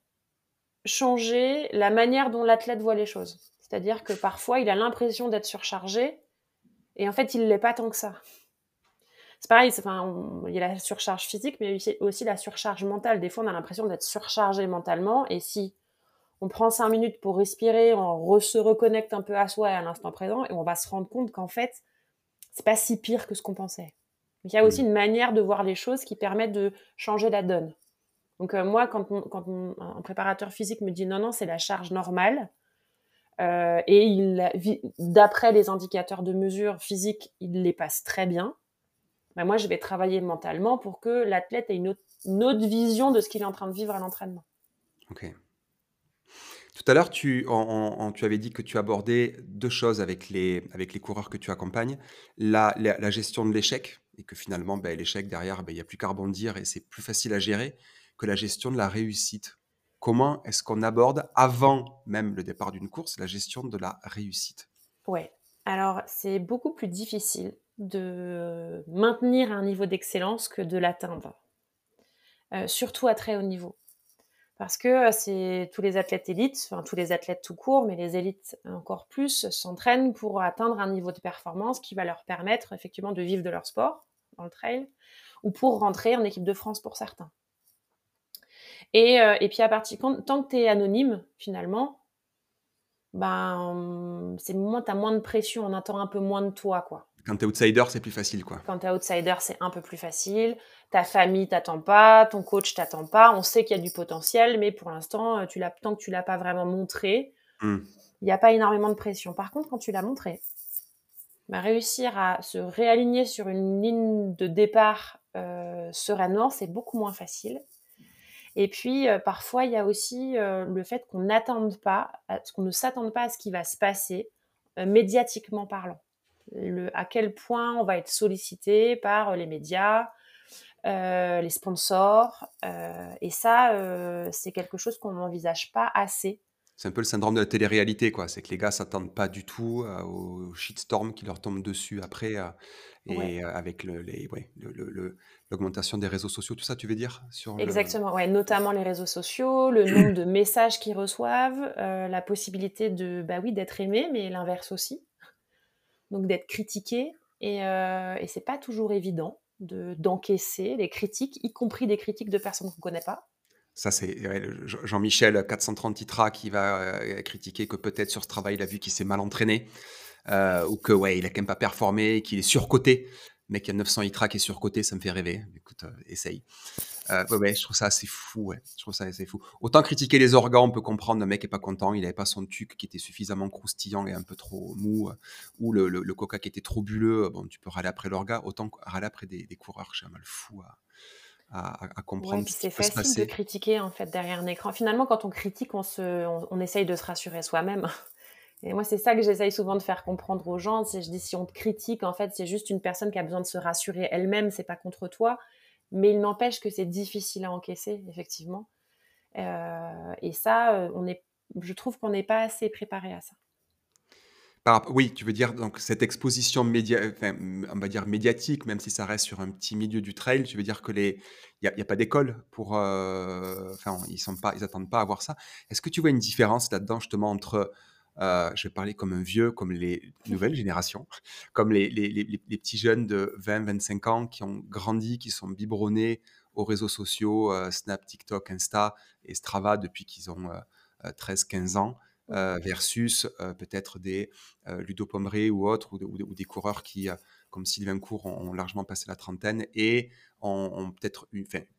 changer la manière dont l'athlète voit les choses. C'est-à-dire que parfois, il a l'impression d'être surchargé et en fait, il ne l'est pas tant que ça. C'est pareil, enfin, il y a la surcharge physique, mais aussi la surcharge mentale. Des fois, on a l'impression d'être surchargé mentalement et si on prend cinq minutes pour respirer, on se reconnecte un peu à soi et à l'instant présent et on va se rendre compte qu'en fait, c'est pas si pire que ce qu'on pensait. il y a aussi une manière de voir les choses qui permet de changer la donne. Donc euh, moi, quand, un préparateur physique me dit non, non, c'est la charge normale, euh, et il, d'après les indicateurs de mesure physique, il les passe très bien. Ben moi, je vais travailler mentalement pour que l'athlète ait une autre, vision de ce qu'il est en train de vivre à l'entraînement. Ok. Tout à l'heure, tu, avais dit que tu abordais deux choses avec les, coureurs que tu accompagnes. La, gestion de l'échec, et que finalement, ben, l'échec derrière, ben, il n'y a plus qu'à rebondir et c'est plus facile à gérer que la gestion de la réussite. Comment est-ce qu'on aborde, avant même le départ d'une course, la gestion de la réussite? Oui, alors c'est beaucoup plus difficile de maintenir un niveau d'excellence que de l'atteindre, euh, surtout à très haut niveau. Parce que euh, c'est tous les athlètes élites, enfin tous les athlètes tout court, mais les élites encore plus, s'entraînent pour atteindre un niveau de performance qui va leur permettre effectivement de vivre de leur sport dans le trail, ou pour rentrer en équipe de France pour certains. Et, euh, et puis à partir tant que tu es anonyme finalement, ben c'est moins t'as moins de pression, on attend un peu moins de toi quoi. Quand tu es outsider, c'est plus facile quoi. Quand tu es outsider, c'est un peu plus facile. Ta famille t'attend pas, ton coach t'attend pas, on sait qu'il y a du potentiel mais pour l'instant, euh, tu l'as tant que tu l'as pas vraiment montré, hmm. il n'y a pas énormément de pression. Par contre, quand tu l'as montré, ben, réussir à se réaligner sur une ligne de départ euh, sereinement, c'est beaucoup moins facile. Et puis, euh, parfois, il y a aussi euh, le fait qu'on n'attende pas, qu'on ne s'attende pas à ce qui va se passer, médiatiquement parlant. Le, à quel point on va être sollicité par les médias, les sponsors. et ça, c'est quelque chose qu'on n'envisage pas assez c'est un peu le syndrome de la télé-réalité, quoi. C'est que les gars s'attendent pas du tout au shitstorm qui leur tombe dessus après, et avec le, les, l'augmentation des réseaux sociaux, tout ça, tu veux dire sur Exactement, ouais, notamment les réseaux sociaux, le nombre de messages qu'ils reçoivent, la possibilité de, bah oui, d'être aimé, mais l'inverse aussi, donc d'être critiqué, et, euh, et c'est pas toujours évident de d'encaisser les critiques, y compris des critiques de personnes qu'on connaît pas. Ça, c'est Jean-Michel 430 Itra qui va euh, critiquer que peut-être sur ce travail, il a vu qu'il s'est mal entraîné euh, ou que ouais, il a quand même pas performé, qu'il est surcoté. Y a 900 Itra qui est surcoté, ça me fait rêver. Écoute, euh, essaye. ouais, je trouve ça assez fou. Ouais. Je trouve ça assez fou. Autant critiquer les organes, on peut comprendre. Un mec est pas content, il n'avait pas son tuc qui était suffisamment croustillant et un peu trop mou, ou le, le, coca qui était trop bulleux. Bon, tu peux râler après l'orga. Autant râler après des, des coureurs, j'ai un mal fou à, à, comprendre C'est facile de critiquer en fait derrière un écran. Finalement, quand on critique, on, se, on, essaye de se rassurer soi-même. Et moi, c'est ça que j'essaye souvent de faire comprendre aux gens. Je dis si on te critique, en fait, c'est juste une personne qui a besoin de se rassurer elle-même. C'est pas contre toi, mais il n'empêche que c'est difficile à encaisser, effectivement. Euh, et ça, euh, on est, je trouve qu'on n'est pas assez préparé à ça oui, tu veux dire donc cette exposition média on va dire médiatique, même si ça reste sur un petit milieu du trail, tu veux dire que les il y a pas d'école pour, euh, enfin, ils sont pas ils attendent pas à voir ça. Est-ce que tu vois une différence là-dedans justement entre, euh, je vais parler comme un vieux, comme les nouvelles générations, comme les les les petits jeunes de 20-25 ans qui ont grandi, qui sont biberonnés aux réseaux sociaux, euh, Snap, TikTok, Insta et Strava depuis qu'ils ont, 13-15 ans euh, versus euh, peut-être des Ludo ou autres, ou, des coureurs qui, comme Sylvain Cour, ont, largement passé la trentaine et ont, peut-être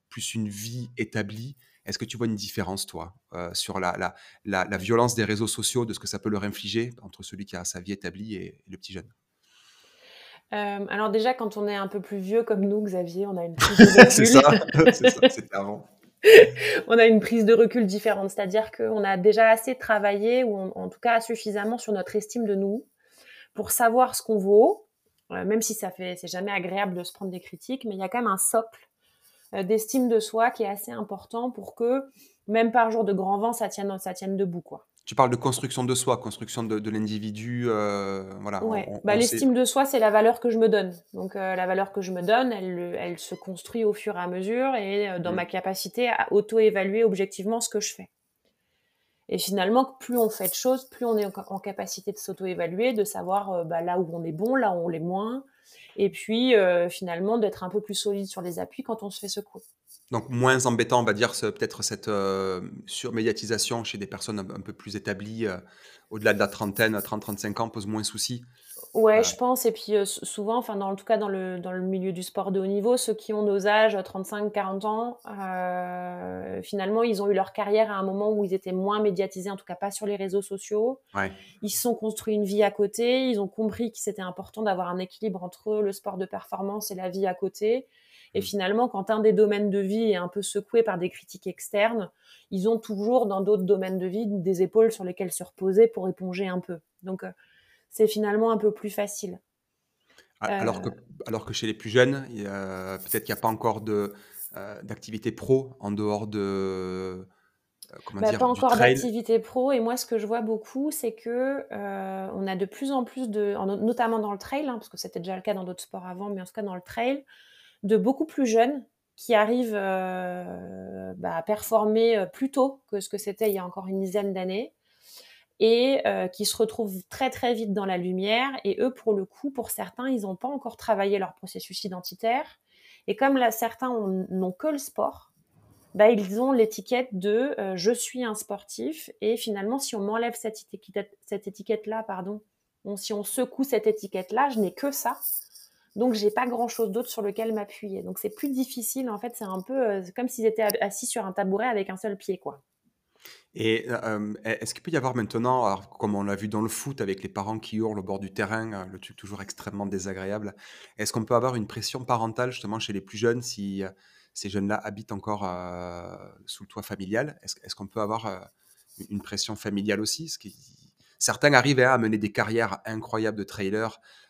plus une vie établie. Est-ce que tu vois une différence, toi, sur la, la, violence des réseaux sociaux, de ce que ça peut leur infliger entre celui qui a sa vie établie et, le petit jeune? Alors déjà, quand on est un peu plus vieux comme nous, Xavier, on a une c'est ça, c'est ça, c'était avant. on a une prise de recul différente, c'est-à-dire qu'on a déjà assez travaillé, ou en tout cas suffisamment sur notre estime de nous, pour savoir ce qu'on vaut, même si ça fait, c'est jamais agréable de se prendre des critiques, mais il y a quand même un socle d'estime de soi qui est assez important pour que, même par jour de grand vent, ça tienne, ça tienne debout, quoi. Tu parles de construction de soi, construction de, l'individu, voilà. Ouais. bah, l'estime de soi, c'est la valeur que je me donne. Donc la valeur que je me donne, elle, elle, se construit au fur et à mesure et dans mmh. ma capacité à auto-évaluer objectivement ce que je fais. Et finalement, plus on fait de choses, plus on est en, capacité de s'auto-évaluer, de savoir euh, bah, là où on est bon, là où on l'est moins, et puis euh, finalement d'être un peu plus solide sur les appuis quand on se fait secouer. Donc moins embêtant, on va dire, peut-être cette euh, surmédiatisation chez des personnes un, peu plus établies, au-delà de la trentaine, 30-35 ans, pose moins de soucis. Ouais, je pense. Et puis souvent, enfin, dans, en tout cas dans le, dans le milieu du sport de haut niveau, ceux qui ont nos âges, 35-40 ans, finalement, ils ont eu leur carrière à un moment où ils étaient moins médiatisés, en tout cas pas sur les réseaux sociaux. Ils se sont construits une vie à côté. Ils ont compris que c'était important d'avoir un équilibre entre le sport de performance et la vie à côté. Et mmh. finalement, quand un des domaines de vie est un peu secoué par des critiques externes, ils ont toujours dans d'autres domaines de vie des épaules sur lesquelles se reposer pour éponger un peu. Donc, c'est finalement un peu plus facile. Alors, que, euh. alors que chez les plus jeunes, peut-être qu'il n'y a pas encore de, euh, d'activité pro en dehors de. Euh, comment bah, dire, pas encore d'activité pro. Et moi, ce que je vois beaucoup, c'est que on a de plus en plus de, notamment dans le trail, hein, parce que c'était déjà le cas dans d'autres sports avant, mais en tout cas dans le trail, de beaucoup plus jeunes qui arrivent bah, à performer plus tôt que ce que c'était il y a encore une dizaine d'années et euh, qui se retrouvent très très vite dans la lumière. Et eux, pour le coup, pour certains, ils n'ont pas encore travaillé leur processus identitaire. Et comme là, certains n'ont que le sport, bah, ils ont l'étiquette de euh, je suis un sportif. Et finalement, si on m'enlève cette étiquette, cette étiquette-là, pardon, si on secoue cette étiquette-là, je n'ai que ça. Donc, j'ai pas grand chose d'autre sur lequel m'appuyer. Donc, c'est plus difficile. En fait, c'est un peu euh, comme s'ils étaient assis sur un tabouret avec un seul pied, quoi. Et est-ce qu'il peut y avoir maintenant, comme on l'a vu dans le foot avec les parents qui hurlent au bord du terrain, euh, le truc toujours extrêmement désagréable, est-ce qu'on peut avoir une pression parentale justement chez les plus jeunes si ces jeunes-là habitent encore sous le toit familial? Est-ce qu'on peut avoir une pression familiale aussi? Certains arrivent hein, à mener des carrières incroyables de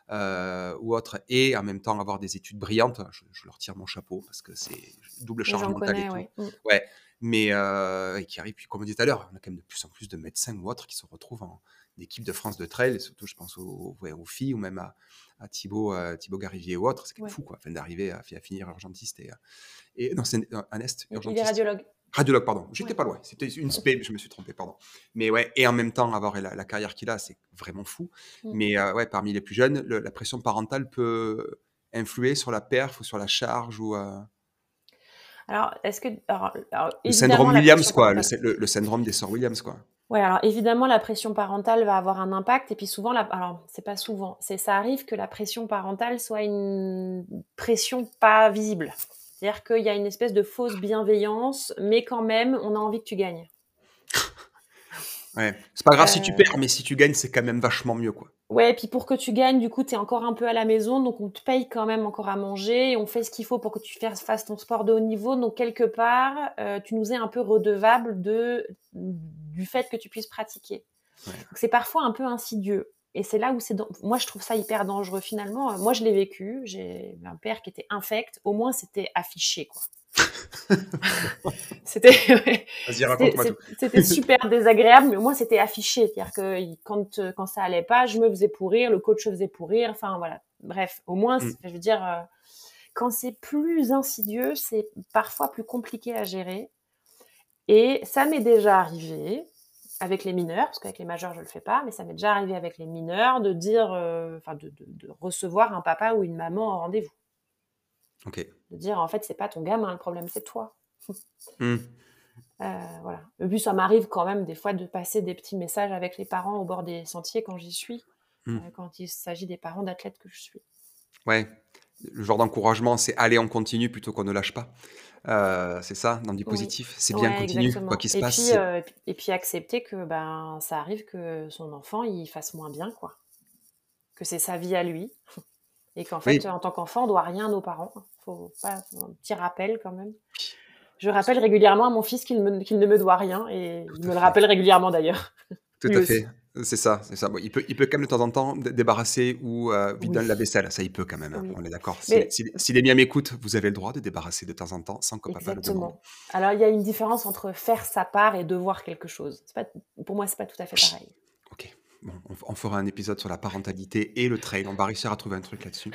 trailer ou autres et en même temps avoir des études brillantes. Je, leur tire mon chapeau parce que c'est double charge mentale et tout. Mmh. Ouais mais euh, qui arrive, puis comme on dit tout à l'heure, on a quand même de plus en plus de médecins ou autres qui se retrouvent en équipe de France de trail, et surtout je pense aux, aux, filles ou même à, à Thibaut, euh, Thibaut Garivier ou autre, c'est quand même fou quoi, d'arriver à, à, finir urgentiste et, et non c'est un est urgentiste. Il est radiologue. Radiologue, pardon. J'étais pas loin. C'était une spé, je me suis trompé, pardon. Mais ouais, et en même temps, avoir la, carrière qu'il a, c'est vraiment fou. Mmh. Mais euh, ouais, parmi les plus jeunes, la pression parentale peut influer sur la perf ou sur la charge ou. Alors, est-ce que. le syndrome Williams, quoi. Le, syndrome des sœurs Williams, quoi. Ouais, alors évidemment, la pression parentale va avoir un impact. Et puis souvent, la... alors c'est pas souvent, c'est ça arrive que la pression parentale soit une pression pas visible. C'est-à-dire qu'il y a une espèce de fausse bienveillance, mais quand même, on a envie que tu gagnes. ouais, c'est pas grave si tu euh. perds, mais si tu gagnes, c'est quand même vachement mieux, quoi. Ouais, et puis pour que tu gagnes, du coup, tu es encore un peu à la maison, donc on te paye quand même encore à manger, et on fait ce qu'il faut pour que tu fasses ton sport de haut niveau. Donc quelque part, euh, tu nous es un peu redevable de, du fait que tu puisses pratiquer. C'est parfois un peu insidieux. Et c'est là où c'est... Moi, je trouve ça hyper dangereux finalement. Moi, je l'ai vécu. J'ai un père qui était infect. Au moins, c'était affiché, quoi. c'était c'était super désagréable mais au moins c'était affiché c'est-à-dire que quand quand ça allait pas je me faisais pourrir le coach se faisait pourrir enfin voilà bref au moins mm. je veux dire euh, quand c'est plus insidieux c'est parfois plus compliqué à gérer et ça m'est déjà arrivé avec les mineurs parce qu'avec les majeurs je le fais pas mais ça m'est déjà arrivé avec les mineurs de dire euh, enfin de, de recevoir un papa ou une maman en rendez-vous de dire, en fait, c'est pas ton gamin, le problème, c'est toi. Euh, voilà. Et puis, ça m'arrive quand même des fois de passer des petits messages avec les parents au bord des sentiers quand j'y suis, mmh. euh, quand il s'agit des parents d'athlètes que je suis. Ouais, le genre d'encouragement, c'est aller, on continue plutôt qu'on ne lâche pas. Euh, c'est ça, dans du positif. C'est bien, continue, quoi qu'il se et passe. Puis, et puis accepter que ben, ça arrive que son enfant il fasse moins bien, quoi. Que c'est sa vie à lui. Et qu'en fait, en tant qu'enfant, on doit rien à nos parents. Faut pas un petit rappel quand même. Je rappelle régulièrement à mon fils qu'il, ne me doit rien et il me le rappelle régulièrement d'ailleurs. Tout à fait. C'est ça, c'est ça. Bon, il peut, il peut quand même de temps en temps débarrasser ou euh, vider la vaisselle. Ça, il peut quand même. Hein, on est d'accord. Si, les miens m'écoutent, vous avez le droit de débarrasser de temps en temps sans que papa le demande. Alors, il y a une différence entre faire sa part et devoir quelque chose. Pas, pour moi, c'est pas tout à fait pareil. Ok. Bon, on, fera un épisode sur la parentalité et le trail. On va réussir à trouver un truc là-dessus.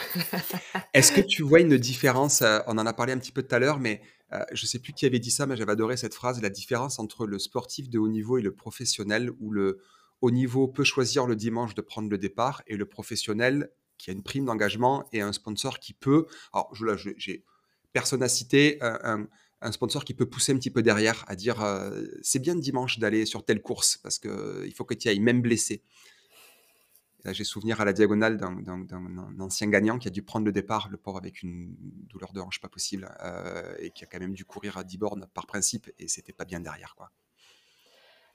Est-ce que tu vois une différence euh, On en a parlé un petit peu tout à l'heure, mais euh, je ne sais plus qui avait dit ça, mais j'avais adoré cette phrase la différence entre le sportif de haut niveau et le professionnel, où le haut niveau peut choisir le dimanche de prendre le départ et le professionnel qui a une prime d'engagement et un sponsor qui peut. Alors, je, j'ai personne à citer. Un, sponsor qui peut pousser un petit peu derrière à dire euh, c'est bien dimanche d'aller sur telle course parce qu'il faut que tu ailles même blessé. Là, j'ai souvenir à la diagonale d'un ancien gagnant qui a dû prendre le départ, le pauvre avec une douleur de hanche pas possible, euh, et qui a quand même dû courir à 10 bornes par principe, et c'était pas bien derrière. quoi.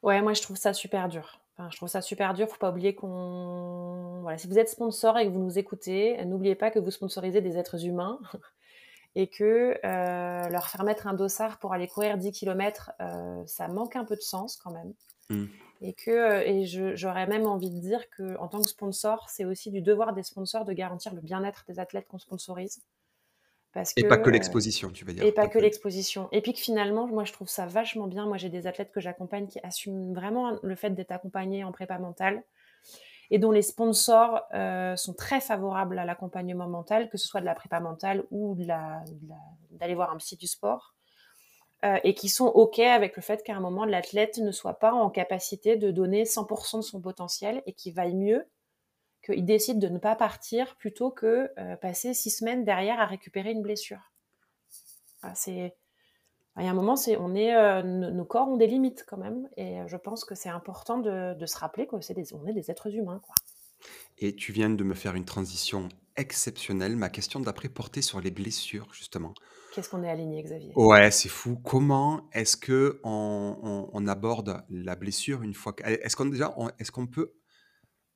Ouais, moi je trouve ça super dur. Enfin, je trouve ça super dur. Faut pas oublier qu'on. Voilà, si vous êtes sponsor et que vous nous écoutez, n'oubliez pas que vous sponsorisez des êtres humains et que euh, leur faire mettre un dossard pour aller courir 10 km, euh, ça manque un peu de sens quand même. Mmh. Et que euh, et j'aurais même envie de dire que en tant que sponsor, c'est aussi du devoir des sponsors de garantir le bien-être des athlètes qu'on sponsorise. Parce et pas que l'exposition, tu veux dire. Et pas que l'exposition. Et puis que finalement, moi, je trouve ça vachement bien. Moi, j'ai des athlètes que j'accompagne qui assument vraiment le fait d'être accompagnés en prépa mentale et dont les sponsors euh, sont très favorables à l'accompagnement mental, que ce soit de la prépa mentale ou d'aller voir un psy du sport. Euh, et qui sont OK avec le fait qu'à un moment, l'athlète ne soit pas en capacité de donner 100% de son potentiel et qu'il vaille mieux qu'il décide de ne pas partir plutôt que euh, passer six semaines derrière à récupérer une blessure. c'est... Il y a un moment, c'est, on est, euh, nos corps ont des limites quand même, et je pense que c'est important de, de se rappeler qu'on est est des êtres humains. Quoi. Et tu viens de me faire une transition exceptionnelle. Ma question d'après portait sur les blessures, justement. Qu'est-ce qu'on est aligné, Xavier? Ouais, c'est fou. Comment est-ce que on, aborde la blessure une fois Est-ce qu'on déjà, est-ce qu'on peut,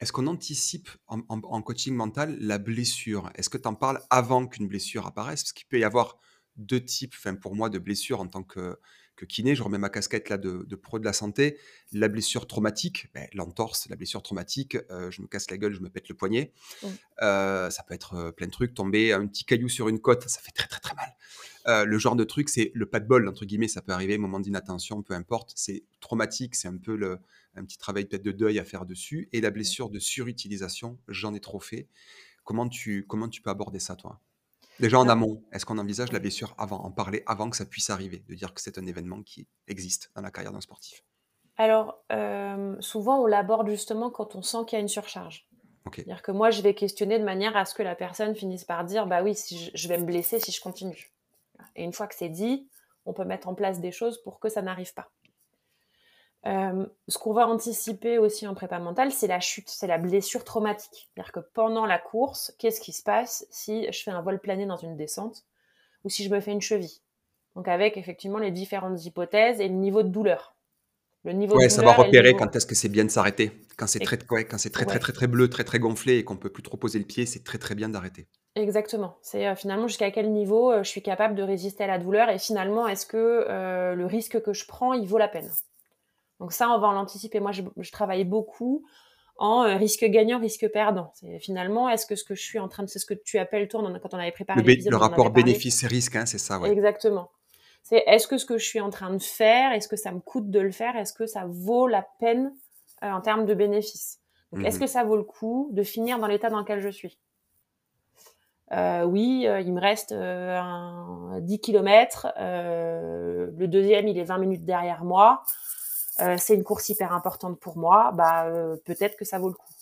est-ce qu'on anticipe en, coaching mental la blessure? Est-ce que tu en parles avant qu'une blessure apparaisse? Parce qu'il peut y avoir deux types, enfin pour moi, de blessures en tant que que kiné, je remets ma casquette là de, pro de la santé, la blessure traumatique, ben, l'entorse, la blessure traumatique, euh, je me casse la gueule, je me pète le poignet. Mmh. Euh, ça peut être euh, plein de trucs, tomber un petit caillou sur une côte, ça fait très très très mal. le genre de truc, c'est le pas de bol, entre guillemets, ça peut arriver, moment d'inattention, peu importe. C'est traumatique, c'est un peu le, un petit travail peut-être de deuil à faire dessus. Et la blessure de surutilisation, j'en ai trop fait. Comment tu, comment tu peux aborder ça, toi? Déjà en amont, est-ce qu'on envisage la blessure avant, en parler avant que ça puisse arriver, de dire que c'est un événement qui existe dans la carrière d'un sportif? Alors, euh, souvent on l'aborde justement quand on sent qu'il y a une surcharge. C'est-à-dire que moi, je vais questionner de manière à ce que la personne finisse par dire, bah oui, si je, vais me blesser si je continue. Et une fois que c'est dit, on peut mettre en place des choses pour que ça n'arrive pas. Euh, ce qu'on va anticiper aussi en prépa mentale, c'est la chute, c'est la blessure traumatique. C'est-à-dire que pendant la course, qu'est-ce qui se passe si je fais un vol plané dans une descente ou si je me fais une cheville? Donc avec effectivement les différentes hypothèses et le niveau de douleur. Le niveau ouais, savoir repérer quand est-ce que c'est bien de s'arrêter. Quand c'est très, quand c'est très, très, très, très bleu, très, très gonflé et qu'on peut plus trop poser le pied, c'est très, très bien d'arrêter. Exactement. C'est euh, finalement jusqu'à quel niveau euh, je suis capable de résister à la douleur et finalement est-ce que le risque que je prends, il vaut la peine? Donc ça, on va l'anticiper. Moi, je, travaille beaucoup en euh, risque gagnant, risque perdant. C'est finalement, est-ce que ce que je suis en train de, c'est ce que tu appelles toi quand on avait préparé le, le rapport bénéfice-risque, hein, c'est ça, ouais. Exactement. C'est est-ce que ce que je suis en train de faire, est-ce que ça me coûte de le faire, est-ce que ça vaut la peine euh, en termes de bénéfice? Donc, est-ce mhm. que ça vaut le coup de finir dans l'état dans lequel je suis? Euh, oui, il me reste un 10 km, le deuxième il est 20 minutes derrière moi. Euh, c'est une course hyper importante pour moi, bah, euh, peut-être que ça vaut le coup.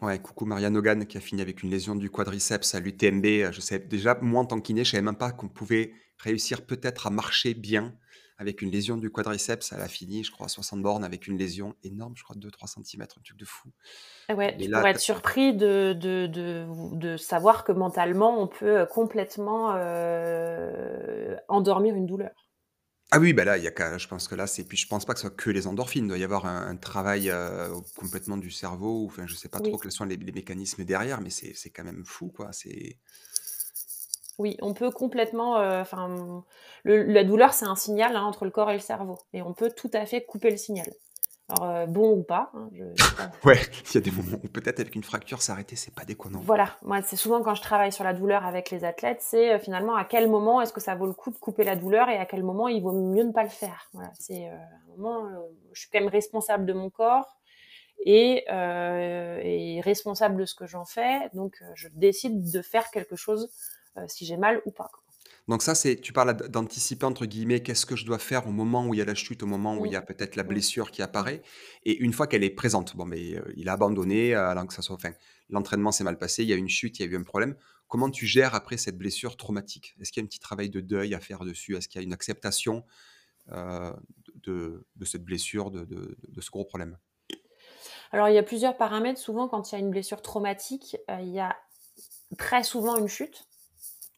Ouais, coucou Marianne Hogan qui a fini avec une lésion du quadriceps à l'UTMB. Je sais déjà, moi en tant que je savais même pas qu'on pouvait réussir peut-être à marcher bien avec une lésion du quadriceps. Elle a fini, je crois, à 60 bornes avec une lésion énorme, je crois 2-3 cm, un truc de fou. Ah ouais, tu pourrais être surpris de, de, de, savoir que mentalement, on peut complètement euh, endormir une douleur. Ah oui, bah là, il y a je pense que là, c'est puis je pense pas que ce soit que les endorphines. Il doit y avoir un, travail euh, complètement du cerveau. Enfin, je sais pas trop quels sont les, mécanismes derrière, mais c'est quand même fou, quoi. C'est Oui, on peut complètement. Euh, enfin, la douleur, c'est un signal hein, entre le corps et le cerveau, et on peut tout à fait couper le signal. Alors, euh, bon ou pas, hein, Ouais, il y a des moments où peut-être avec une fracture s'arrêter, c'est pas déconnant. Voilà, moi c'est souvent quand je travaille sur la douleur avec les athlètes, c'est finalement à quel moment est-ce que ça vaut le coup de couper la douleur et à quel moment il vaut mieux ne pas le faire? Voilà, c'est un moment, je suis quand même responsable de mon corps et, et responsable de ce que j'en fais, donc je décide de faire quelque chose si j'ai mal ou pas. Donc ça, c'est, tu parles d'anticiper entre guillemets, qu'est-ce que je dois faire au moment où il y a la chute, au moment où il y a peut-être la blessure qui apparaît, et une fois qu'elle est présente, bon, mais euh, il a abandonné, euh, alors que ça soit, enfin, l'entraînement s'est mal passé, il y a une chute, il y a eu un problème. Comment tu gères après cette blessure traumatique? Est-ce qu'il y a un petit travail de deuil à faire dessus? Est-ce qu'il y a une acceptation euh, de, cette blessure, de, ce gros problème? Alors il y a plusieurs paramètres. Souvent, quand il y a une blessure traumatique, il y a très souvent une chute.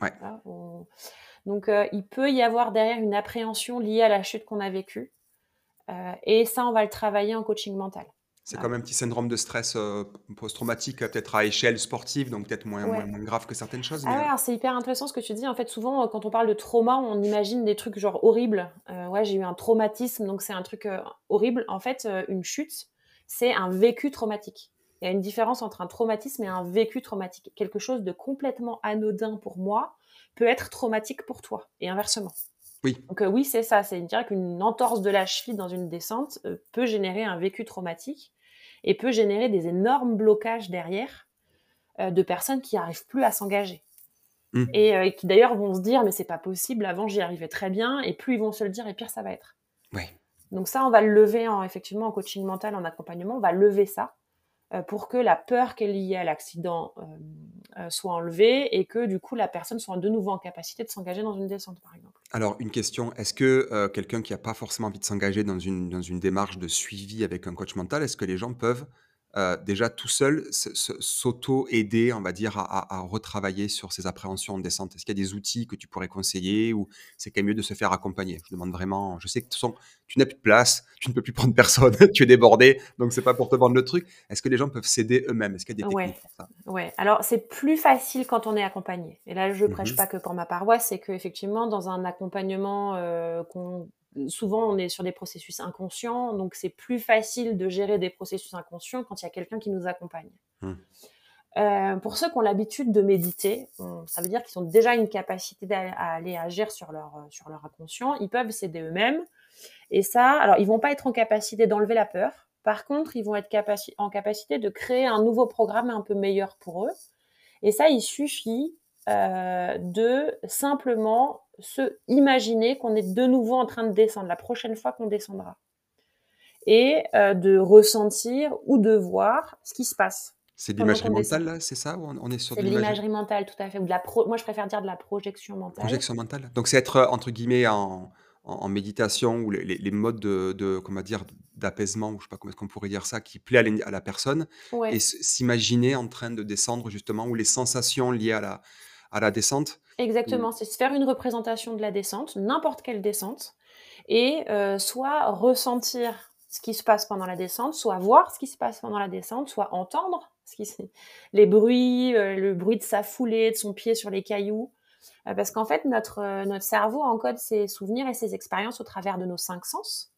Ouais. Donc, euh, il peut y avoir derrière une appréhension liée à la chute qu'on a vécue. Euh, et ça, on va le travailler en coaching mental. C'est comme un petit syndrome de stress euh, post-traumatique, peut-être à échelle sportive, donc peut-être moins, moins, grave que certaines choses. Ah ouais, c'est hyper intéressant ce que tu dis. En fait, souvent, quand on parle de trauma, on imagine des trucs genre horribles. ouais, j'ai eu un traumatisme, donc c'est un truc horrible. En fait, une chute, c'est un vécu traumatique. Il y a une différence entre un traumatisme et un vécu traumatique. Quelque chose de complètement anodin pour moi peut être traumatique pour toi et inversement. Oui. Donc euh, oui, c'est ça. C'est dire qu'une entorse de la cheville dans une descente euh, peut générer un vécu traumatique et peut générer des énormes blocages derrière euh, de personnes qui n'arrivent plus à s'engager. Mmh. Et, qui d'ailleurs vont se dire mais c'est pas possible, avant j'y arrivais très bien, et plus ils vont se le dire, et pire ça va être. Oui. Donc ça, on va le lever en, effectivement en coaching mental, en accompagnement, on va lever ça pour que la peur qui est liée à l'accident euh, euh, soit enlevée et que du coup la personne soit de nouveau en capacité de s'engager dans une descente par exemple. Alors une question, est-ce que quelqu'un qui n'a pas forcément envie de s'engager dans une, dans une démarche de suivi avec un coach mental, est-ce que les gens peuvent euh, déjà tout seul s'auto-aider, on va dire, à, retravailler sur ses appréhensions en descente Est-ce qu'il y a des outils que tu pourrais conseiller ou c'est quand même mieux de se faire accompagner? Je demande vraiment, je sais que tu n'as plus de place, tu ne peux plus prendre personne, tu es débordé, donc c'est pas pour te vendre le truc. Est-ce que les gens peuvent s'aider eux-mêmes? Est-ce qu'il y a des techniques pour ça? Ouais, alors c'est plus facile quand on est accompagné. Et là, je ne prêche mmh pas que pour ma paroisse, c'est qu'effectivement, dans un accompagnement euh, qu'on souvent on est sur des processus inconscients, donc c'est plus facile de gérer des processus inconscients quand il y a quelqu'un qui nous accompagne. Mmh. Euh, pour ceux qui ont l'habitude de méditer, ça veut dire qu'ils ont déjà une capacité à aller agir sur leur, sur leur inconscient, ils peuvent s'aider eux-mêmes. Et ça, alors ils vont pas être en capacité d'enlever la peur, par contre, ils vont être en capacité de créer un nouveau programme un peu meilleur pour eux. Et ça, il suffit euh, de simplement se imaginer qu'on est de nouveau en train de descendre la prochaine fois qu'on descendra et euh, de ressentir ou de voir ce qui se passe. C'est de l'imagerie mentale là, c'est ça ou on est sur de l'imagerie mentale tout à fait ou de la pro... moi je préfère dire de la projection mentale. Projection mentale. Donc c'est être entre guillemets en, en, méditation ou les, les, modes de, de comment dire d'apaisement ou je sais pas comment est-ce qu'on pourrait dire ça qui plaît à, la personne et s'imaginer en train de descendre justement ou les sensations liées à la à la descente. Exactement, c'est se faire une représentation de la descente, n'importe quelle descente, et euh, soit ressentir ce qui se passe pendant la descente, soit voir ce qui se passe pendant la descente, soit entendre ce qui les bruits, euh, le bruit de sa foulée, de son pied sur les cailloux. Euh, parce qu'en fait, notre, notre cerveau encode ses souvenirs et ses expériences au travers de nos cinq sens.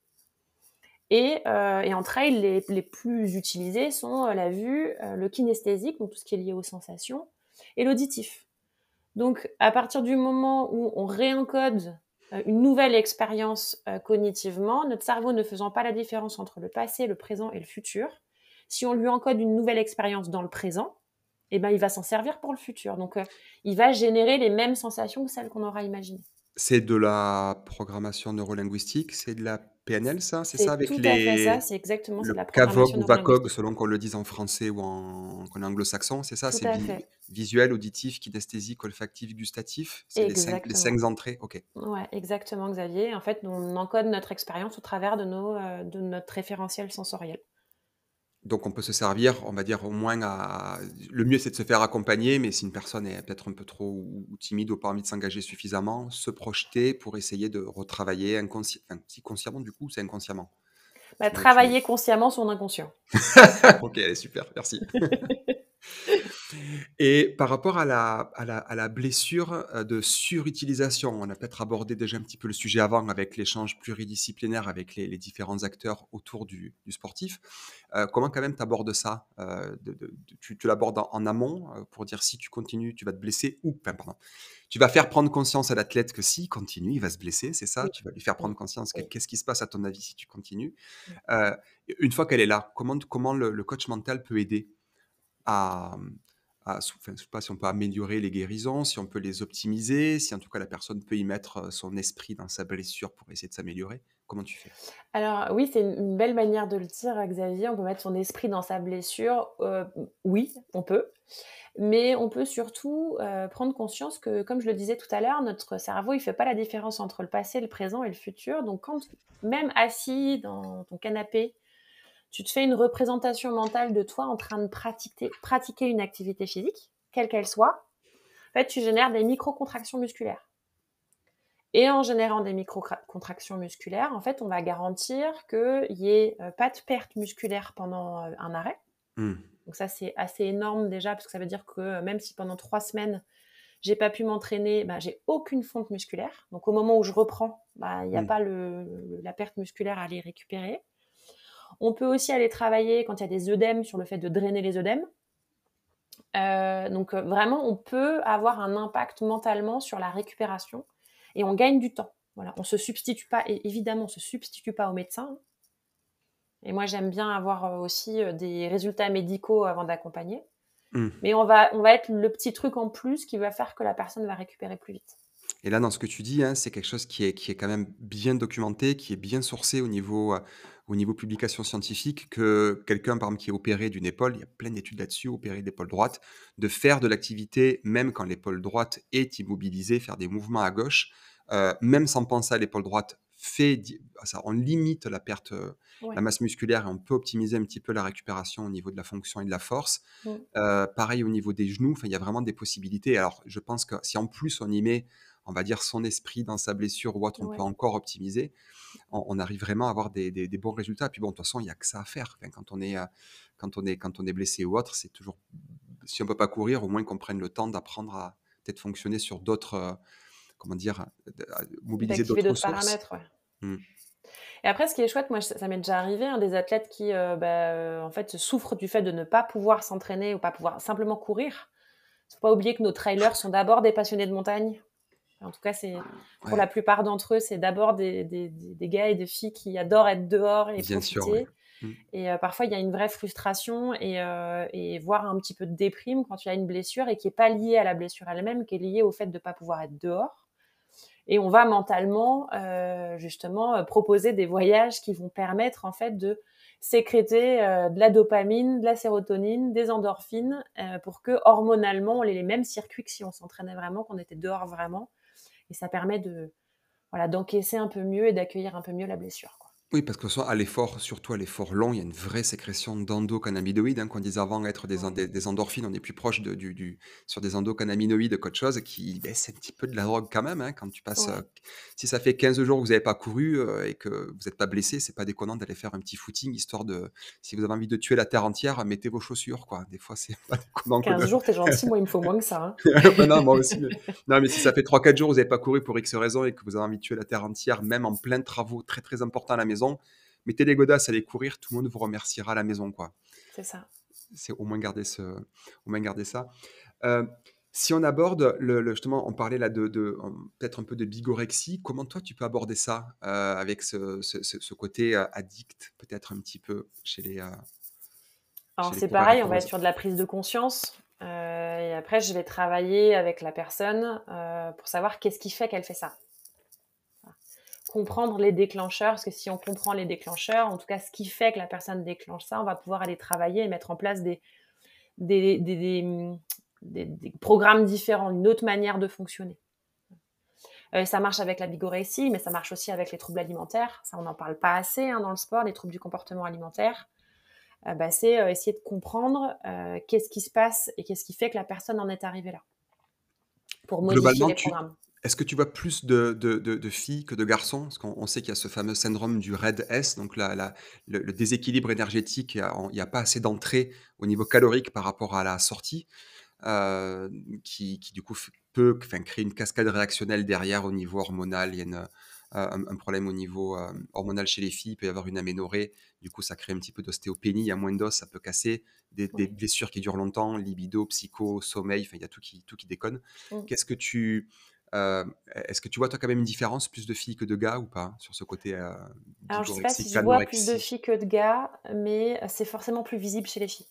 Et, et en trail, les, les, plus utilisés sont la vue, le kinesthésique, donc tout ce qui est lié aux sensations, et l'auditif. Donc, à partir du moment où on réencode euh, une nouvelle expérience euh, cognitivement, notre cerveau ne faisant pas la différence entre le passé, le présent et le futur, si on lui encode une nouvelle expérience dans le présent, eh ben, il va s'en servir pour le futur. Donc, euh, il va générer les mêmes sensations que celles qu'on aura imaginées. C'est de la programmation neurolinguistique, c'est de la PNL, ça C'est ça avec tout les. À fait ça, c'est exactement le la CAVOG ou VACOG, selon qu'on le dise en français ou en, anglo-saxon, c'est ça C'est visuel, auditif, kinesthésique, olfactif, gustatif C'est les cinq, les cinq, entrées Ok. Ouais, exactement, Xavier. En fait, on encode notre expérience au travers de, nos, euh, de notre référentiel sensoriel. Donc on peut se servir, on va dire au moins à... Le mieux c'est de se faire accompagner, mais si une personne est peut-être un peu trop ou timide ou pas envie de s'engager suffisamment, se projeter pour essayer de retravailler inconsciemment. Enfin, si consciemment du coup, c'est inconsciemment. Bah, travailler consciemment son inconscient. ok, super, merci. Et par rapport à la, à la, à la blessure euh, de surutilisation, on a peut-être abordé déjà un petit peu le sujet avant avec l'échange pluridisciplinaire avec les, les différents acteurs autour du, du sportif. Euh, comment quand même tu abordes ça euh, de, de, Tu, tu l'abordes en, en, amont pour dire si tu continues, tu vas te blesser ou, enfin, pardon, tu vas faire prendre conscience à l'athlète que s'il continue, il va se blesser, c'est ça? Tu vas lui faire prendre conscience qu'est-ce qui se passe à ton avis si tu continues? une fois qu'elle est là, comment, comment le, le coach mental peut aider à, sais pas si on peut améliorer les guérisons, si on peut les optimiser, si en tout cas la personne peut y mettre euh, son esprit dans sa blessure pour essayer de s'améliorer. Comment tu fais? Alors oui, c'est une belle manière de le dire, Xavier. On peut mettre son esprit dans sa blessure. Euh, oui, on peut. Mais on peut surtout euh, prendre conscience que, comme je le disais tout à l'heure, notre cerveau, il ne fait pas la différence entre le passé, le présent et le futur. Donc quand même assis dans ton canapé, tu te fais une représentation mentale de toi en train de pratiquer, pratiquer une activité physique, quelle qu'elle soit. En fait, tu génères des micro-contractions musculaires. Et en générant des micro-contractions musculaires, en fait, on va garantir qu'il n'y ait euh, pas de perte musculaire pendant euh, un arrêt. Hmm. Donc ça, c'est assez énorme déjà, parce que ça veut dire que euh, même si pendant trois semaines, j'ai pas pu m'entraîner, bah, j'ai aucune fonte musculaire. Donc au moment où je reprends, bah, il n'y a hmm. pas la perte musculaire à les récupérer. On peut aussi aller travailler quand il y a des œdèmes sur le fait de drainer les œdèmes. Euh, donc euh, vraiment, on peut avoir un impact mentalement sur la récupération et on gagne du temps. Voilà, on se substitue pas, et évidemment, on se substitue pas au médecin. Et moi, j'aime bien avoir euh, aussi des résultats médicaux avant d'accompagner. Mmh. Mais on va, on va être le petit truc en plus qui va faire que la personne va récupérer plus vite. Et là, dans ce que tu dis, hein, c'est quelque chose qui est, qui est quand même bien documenté, qui est bien sourcé au niveau, au niveau publication scientifique que quelqu'un, par exemple, qui est opéré d'une épaule, il y a plein d'études là-dessus, opéré d'épaule droite, de faire de l'activité, même quand l'épaule droite est immobilisée, faire des mouvements à gauche, euh, même sans penser à l'épaule droite, fait, ça, on limite la perte, euh, la masse musculaire et on peut optimiser un petit peu la récupération au niveau de la fonction et de la force. Euh, pareil au niveau des genoux, il y a vraiment des possibilités. Alors, je pense que si en plus on y met on va dire, son esprit dans sa blessure ou autre, on peut encore optimiser. On, arrive vraiment à avoir des, bons résultats. Puis bon, de toute façon, il n'y a que ça à faire. quand, on est, euh, quand, on est, quand on est blessé ou autre, c'est toujours. Si on ne peut pas courir, au moins qu'on prenne le temps d'apprendre à peut-être fonctionner sur d'autres. Euh, comment dire Mobiliser d'autres paramètres. Mmh. Et après, ce qui est chouette, moi, ça m'est déjà arrivé, hein, des athlètes qui, euh, bah, en fait, souffrent du fait de ne pas pouvoir s'entraîner ou pas pouvoir simplement courir. Il ne faut pas oublier que nos trailers sont d'abord des passionnés de montagne. En tout cas, c'est pour la plupart d'entre eux, c'est d'abord des, des, des, gars et des filles qui adorent être dehors et Bien profiter. Mmh. Et euh, parfois, il y a une vraie frustration et, euh, et, voire un petit peu de déprime quand il y a une blessure et qui n'est pas liée à la blessure elle-même, qui est liée au fait de ne pas pouvoir être dehors. Et on va mentalement, euh, justement, proposer des voyages qui vont permettre, en fait, de sécréter de la dopamine, de la sérotonine, des endorphines, pour que hormonalement, on ait les mêmes circuits que si on s'entraînait vraiment, qu'on était dehors vraiment et ça permet de voilà d'encaisser un peu mieux et d'accueillir un peu mieux la blessure. Oui, parce que soit à l'effort, surtout à l'effort long, il y a une vraie sécrétion d'endocannabinoïdes, hein, qu'on disait avant être des, des, endorphines, on est plus proche de, du, du, sur des endocannabinoïdes qu'autre chose, qui baisse un petit peu de la drogue quand même, hein, quand tu passes, euh, si ça fait 15 jours que vous n'avez pas couru euh, et que vous n'êtes pas blessé, c'est pas déconnant d'aller faire un petit footing, histoire de, si vous avez envie de tuer la terre entière, mettez vos chaussures, quoi. Des fois, c'est pas déconnant. 15 jours, t'es gentil, moi, il me faut moins que ça. Hein. non, moi aussi. Non, mais si ça fait 3-4 jours, vous n'avez pas couru pour X raison et que vous avez envie de tuer la terre entière, même en plein de travaux très très importants à la maison, mettez des godasses, allez courir, tout le monde vous remerciera à la maison, quoi. C'est ça. C'est au moins garder ce, au moins garder ça. Euh, si on aborde le, justement, on parlait là de, peut-être un peu de bigorexie. Comment toi tu peux aborder ça euh, avec ce, côté euh, addict, peut-être un petit peu chez les. Alors c'est pareil, on va être sur de la prise de conscience. et après, je vais travailler avec la personne pour savoir qu'est-ce qui fait qu'elle fait ça comprendre les déclencheurs, parce que si on comprend les déclencheurs, en tout cas ce qui fait que la personne déclenche ça, on va pouvoir aller travailler et mettre en place des, des, des, programmes différents, une autre manière de fonctionner. Euh, ça marche avec la bigorexie, mais ça marche aussi avec les troubles alimentaires. Ça, on n'en parle pas assez hein, dans le sport, les troubles du comportement alimentaire. Euh, bah, c'est euh, essayer de comprendre qu'est-ce qui se passe et qu'est-ce qui fait que la personne en est arrivée là. Pour modifier les programmes. Est-ce que tu vois plus de, filles que de garçons? Parce qu'on sait qu'il y a ce fameux syndrome du RED S, donc la, le, déséquilibre énergétique, il n'y a, pas assez d'entrée au niveau calorique par rapport à la sortie. qui, qui, du coup peut créer une cascade réactionnelle derrière au niveau hormonal. Il y a une, un, problème au niveau hormonal chez les filles, il peut y avoir une aménorrhée, du coup ça crée un petit peu d'ostéopénie, il y a moins d'os, ça peut casser, des, blessures qui durent longtemps, libido, psycho, sommeil, enfin il y a tout qui, tout qui déconne. Mmh. Qu'est-ce que tu... Est-ce que tu vois toi quand même une différence, plus de filles que de gars ou pas, sur ce côté Alors je sais pas si je vois plus de filles que de gars, mais c'est forcément plus visible chez les filles.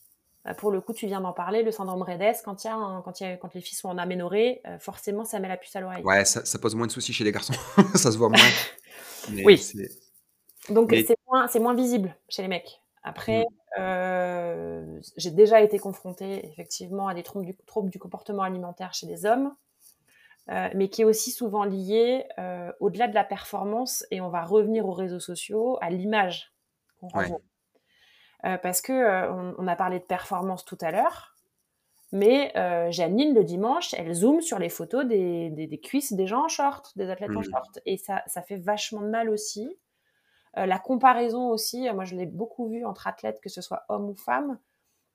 Bah, pour le coup, tu viens d'en parler, le syndrome Redes, quand, y a quand, y quand les filles sont en aménorrhée, euh, forcément, ça met la puce à l'oreille. Ouais, ça, pose moins de soucis chez les garçons. ça se voit moins. oui. Donc, c'est moins, moins, visible chez les mecs. Après, mmh. euh, j'ai déjà été confrontée effectivement à des troubles du, troubles du comportement alimentaire chez des hommes, euh, mais qui est aussi souvent lié, au-delà de la performance, et on va revenir aux réseaux sociaux, à l'image qu'on renvoie. Euh, parce que euh, on, a parlé de performance tout à l'heure, mais euh, Janine le dimanche, elle zoome sur les photos des, cuisses des gens en short, des athlètes en mmh. short, et ça, ça fait vachement de mal aussi. la comparaison aussi, moi je l'ai beaucoup vu entre athlètes, que ce soit homme ou femme,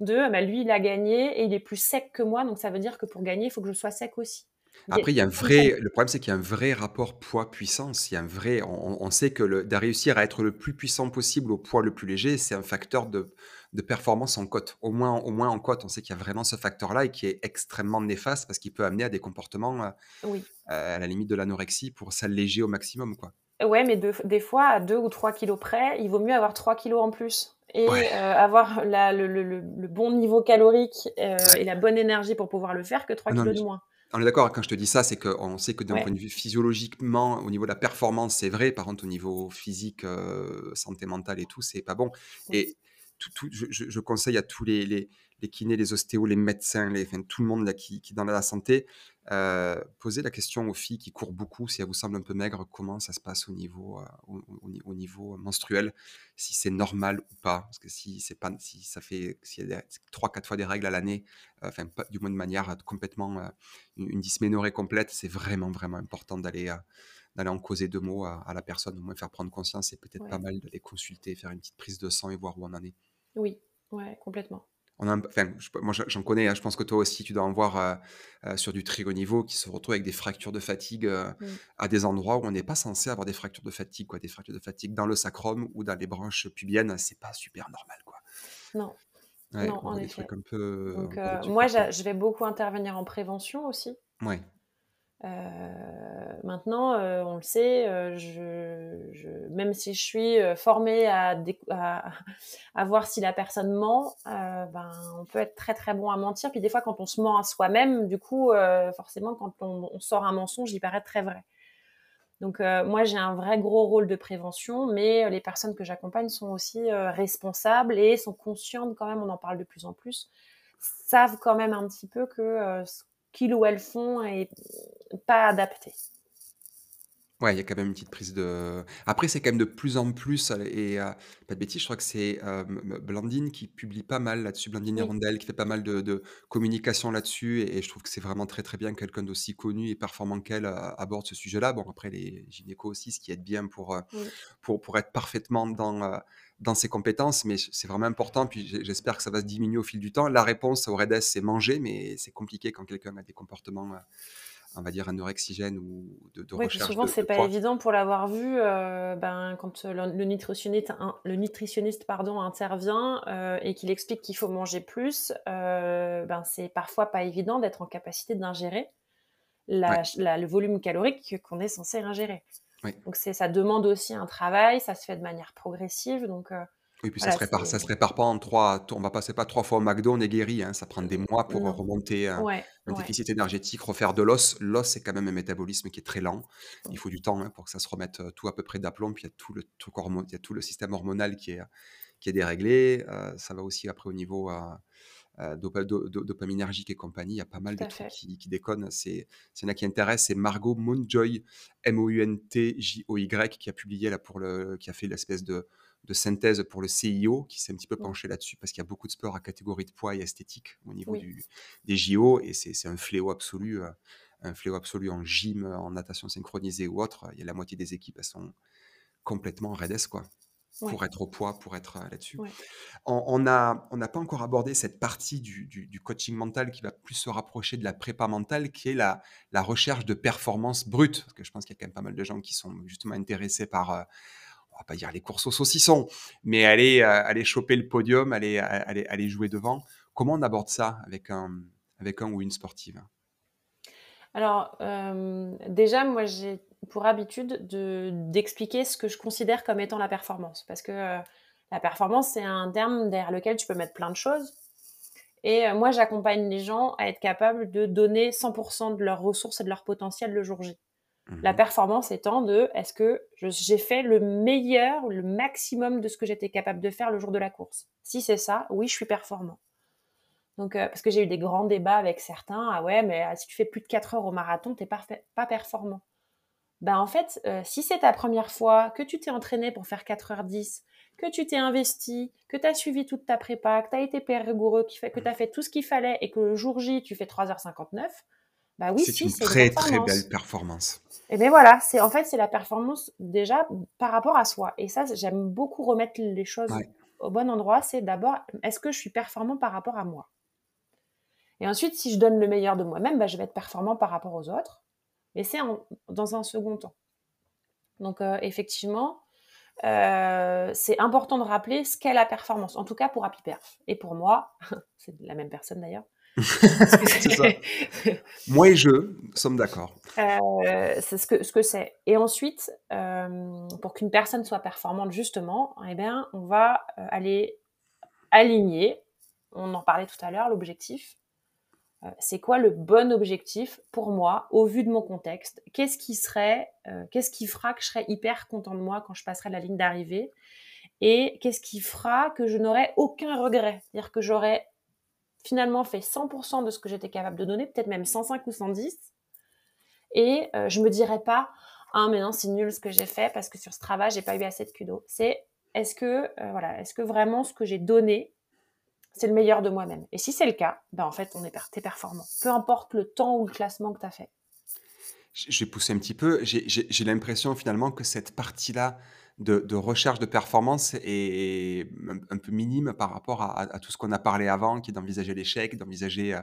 de bah, lui il a gagné et il est plus sec que moi, donc ça veut dire que pour gagner il faut que je sois sec aussi. Après, il y a un vrai, le problème, c'est qu'il y a un vrai rapport poids-puissance. Il y a un vrai, on, sait que de réussir à être le plus puissant possible au poids le plus léger, c'est un facteur de, de performance en côte. Au moins, au moins en côte, on sait qu'il y a vraiment ce facteur-là et qui est extrêmement néfaste parce qu'il peut amener à des comportements euh, oui. Euh, à la limite de l'anorexie pour s'alléger au maximum. Quoi. Ouais, mais des fois, à 2 ou 3 kilos près, il vaut mieux avoir 3 kilos en plus et euh, avoir la, le, le, bon niveau calorique et la bonne énergie pour pouvoir le faire que 3 kilos de moins. On est d'accord, quand je te dis ça, c'est qu'on sait que d'un point de vue physiologiquement, au niveau de la performance, c'est vrai. Par contre, au niveau physique, euh, santé mentale et tout, c'est pas bon. Et tout, tout, je, je, conseille à tous les, les, les, kinés, les ostéos, les médecins, les, enfin, tout le monde là, qui, qui est dans la santé, euh, posez la question aux filles qui courent beaucoup, si elles vous semblent un peu maigres, comment ça se passe au niveau, euh, au, niveau menstruel, si c'est normal ou pas? Parce que si, c'est pas, si ça fait s'il y a 3-4 fois des règles à l'année, euh, enfin, du moins de manière complètement, une, dysménorrhée complète, c'est vraiment, vraiment important d'aller d'aller en causer deux mots à, la personne, au moins faire prendre conscience. C'est peut-être pas mal d'aller consulter, faire une petite prise de sang et voir où on en est. Oui, ouais, complètement enfin, moi j'en connais, hein, je pense que toi aussi tu dois en voir euh, euh, sur du très haut niveau qui se retrouvent avec des fractures de fatigue euh, mmh. à des endroits où on n'est pas censé avoir des fractures de fatigue, quoi, des fractures de fatigue dans le sacrum ou dans les branches pubiennes, c'est pas super normal, quoi. Non. Donc, moi, je vais beaucoup intervenir en prévention aussi. Ouais. Euh, maintenant, euh, on le sait, euh, même si je suis formée à, voir si la personne ment, ben, on peut être très très bon à mentir. Puis des fois, quand on se ment à soi-même, du coup, forcément, quand on, on, sort un mensonge, il paraît très vrai. Donc moi, j'ai un vrai gros rôle de prévention, mais les personnes que j'accompagne sont aussi responsables et sont conscientes quand même, on en parle de plus en plus, savent quand même un petit peu que qu'il ou elles font est pas adapté. Ouais, il y a quand même une petite prise de. Après, c'est quand même de plus en plus, et euh, pas de bêtises, je crois que c'est euh, Blandine qui publie pas mal là-dessus, Blandine et qui fait pas mal de, communication là-dessus, et, je trouve que c'est vraiment très très bien quelqu'un d'aussi connu et performant qu'elle euh, aborde ce sujet-là. Bon, après, les gynécos aussi, ce qui aide bien pour, pour, pour être parfaitement dans, dans ses compétences, mais c'est vraiment important. Puis j'espère que ça va se diminuer au fil du temps. La réponse au REDES, c'est manger, mais c'est compliqué quand quelqu'un a des comportements, euh, on va dire, anorexigènes ou de, de recherche. Souvent, c'est pas évident pour l'avoir vu. Euh, ben, quand le, nutritionniste, le nutritionniste pardon, intervient euh, et qu'il explique qu'il faut manger plus, ben, c'est parfois pas évident d'être en capacité d'ingérer le volume calorique qu'on est censé ingérer. Donc c'est, ça demande aussi un travail, ça se fait de manière progressive. Donc, euh, oui, puis ça, se répare, ça se répare pas en trois. On va passer pas trois fois au McDo, on est guéri. Hein, ça prend des mois pour remonter un, déficit énergétique, refaire de l'os. L'os, c'est quand même un métabolisme qui est très lent. Il faut du temps hein, pour que ça se remette euh, tout à peu près d'aplomb. Puis il y a tout le, truc il y a tout le système hormonal qui est, qui est déréglé. Euh, ça va aussi après au niveau euh, dopaminergique et compagnie. Il y a pas mal de trucs qui, déconnent. C'est, c'est là qui intéresse. C'est Margot Montjoy, M-O-U-N-T-J-O-Y, qui a publié là pour le, qui a fait l'espèce de, de synthèse pour le CIO, qui s'est un petit peu penché là-dessus parce qu'il y a beaucoup de sports à catégorie de poids et esthétique au niveau du, des JO et c'est, un fléau absolu, euh, un fléau absolu en gym, en natation synchronisée ou autre. Il y a la moitié des équipes, elles sont complètement redes, quoi. pour être au poids, pour être là-dessus. On n'a on pas encore abordé cette partie du, du, coaching mental qui va plus se rapprocher de la prépa mentale, qui est la, la recherche de performance brute. Parce que je pense qu'il y a quand même pas mal de gens qui sont justement intéressés par, euh, pas dire les courses au saucisson, mais aller, euh, aller choper le podium, aller, aller, aller jouer devant. Comment on aborde ça avec un, avec un ou une sportive? Alors, euh, déjà, moi, j'ai pour habitude de, d'expliquer ce que je considère comme étant la performance. Parce que euh, la performance, c'est un terme derrière lequel tu peux mettre plein de choses. Et euh, moi, j'accompagne les gens à être capables de donner 100% de leurs ressources et de leur potentiel le jour J. La mhm. performance étant de est-ce que j'ai fait le meilleur, le maximum de ce que j'étais capable de faire le jour de la course? Si c'est ça, oui, je suis performant. Donc, euh, parce que j'ai eu des grands débats avec certains. Ah ouais, mais si tu fais plus de 4 heures au marathon, t'es pas, pas performant ben en fait, euh, si c'est ta première fois, que tu t'es entraîné pour faire 4h10, que tu t'es investi, que tu as suivi toute ta prépa, que tu as été père rigoureux, que tu as fait tout ce qu'il fallait et que le jour J, tu fais 3h59, bah oui, c'est une très très belle performance. Et bien voilà, c'est en fait c'est la performance déjà par rapport à soi. Et ça, j'aime beaucoup remettre les choses au bon endroit. C'est d'abord, est-ce que je suis performant par rapport à moi? Et ensuite, si je donne le meilleur de moi-même, bah, je vais être performant par rapport aux autres mais c'est dans un second temps. Donc euh, effectivement, euh, c'est important de rappeler ce qu'est la performance, en tout cas pour HappyPerf. Et pour moi, c'est la même personne d'ailleurs. moi et je sommes d'accord. Euh, c'est ce que ce que c'est. Et ensuite, pour qu'une personne soit performante justement, eh bien, on va aller aligner. On en parlait tout à l'heure, l'objectif euh, c'est quoi le bon objectif pour moi au vu de mon contexte? Qu'est-ce qui serait, euh, qu'est-ce qui fera que je serais hyper content de moi quand je passerai la ligne d'arrivée? Et qu'est-ce qui fera que je n'aurai aucun regret? C'est-à-dire que j'aurais finalement fait 100% de ce que j'étais capable de donner, peut-être même 105 ou 110, et euh, je me dirais pas ah mais non c'est nul ce que j'ai fait parce que sur ce travail j'ai pas eu assez de kudo. C'est est-ce que voilà est-ce que vraiment ce que j'ai donné c'est le meilleur de moi-même? Et si c'est le cas, ben en fait, on est performant. Peu importe le temps ou le classement que tu as fait. Je vais pousser un petit peu. J'ai l'impression finalement que cette partie-là de, recherche de performance est un, peu minime par rapport à, tout ce qu'on a parlé avant, qui est d'envisager l'échec, d'envisager euh,